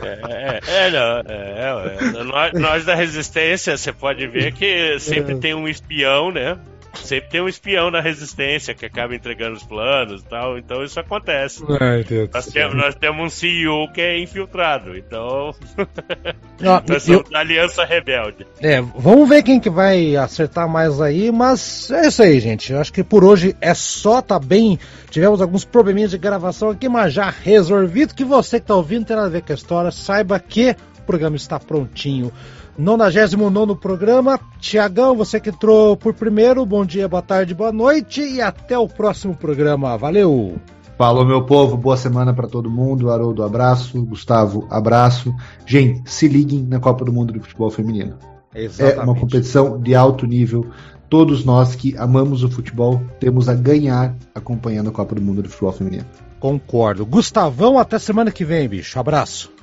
É, é, é, não, é, é, nós, nós da Resistência, você pode ver que sempre tem um espião, né? Sempre tem um espião na resistência que acaba entregando os planos e tal, então isso acontece. Ai, nós, temos, nós, temos, um CEO que é infiltrado, então. Não, nós somos eu... da Aliança Rebelde. É, vamos ver quem que vai acertar mais aí, mas é isso aí, gente. Eu acho que por hoje é só, tá bem. Tivemos alguns probleminhas de gravação aqui, mas já resolvido. Que você que tá ouvindo tem nada a ver com a história, saiba que programa está prontinho 99 programa. Tiagão, você que entrou por primeiro, bom dia, boa tarde, boa noite e até o próximo programa. Valeu! Falou, meu povo, boa semana para todo mundo. Haroldo, abraço. Gustavo, abraço. Gente, se liguem na Copa do Mundo do Futebol Feminino. Exatamente. É uma competição de alto nível. Todos nós que amamos o futebol temos a ganhar acompanhando a Copa do Mundo do Futebol Feminino. Concordo. Gustavão, até semana que vem, bicho. Abraço.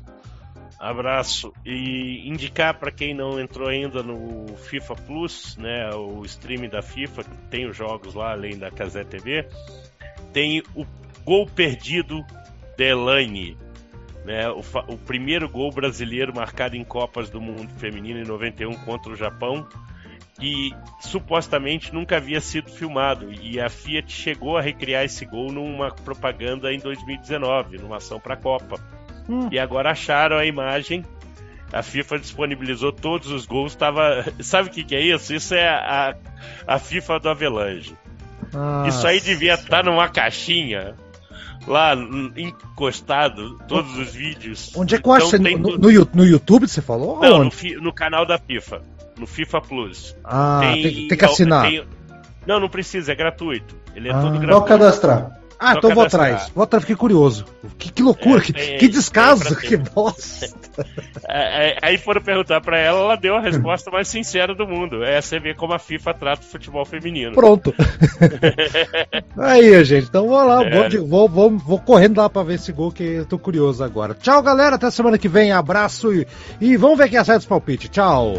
Abraço e indicar para quem não entrou ainda no FIFA Plus, né, o streaming da FIFA, que tem os jogos lá além da Casé TV, tem o gol perdido de Elaine, né, o, o, primeiro gol brasileiro marcado em Copas do Mundo Feminino em 91 contra o Japão, que supostamente nunca havia sido filmado e a Fiat chegou a recriar esse gol numa propaganda em 2019, numa ação para a Copa. Hum. E agora acharam a imagem. A FIFA disponibilizou todos os gols. Tava... Sabe o que, que é isso? Isso é a, a FIFA do Avelange. Isso aí devia estar tá numa caixinha lá encostado, todos os vídeos. Onde é que eu acho? Então, no, no, no, YouTube você falou? Não, no, no, canal da FIFA. No FIFA Plus. Ah, tem, tem, tem que assinar. Tem, não, não precisa, é gratuito. Ele é ah, todo gratuito. Só cadastrar. Ah, então vou atrás. Vou atrás, fiquei curioso. Que, que loucura, é, que, tem, que descaso, que bosta. É, é, aí foram perguntar pra ela, ela deu a resposta mais sincera do mundo. É você ver como a FIFA trata o futebol feminino. Pronto. aí, gente, então vou lá, é. vou, vou, vou, correndo lá pra ver esse gol que eu tô curioso agora. Tchau, galera, até semana que vem, abraço e, e vamos ver quem acerta os palpites. Tchau.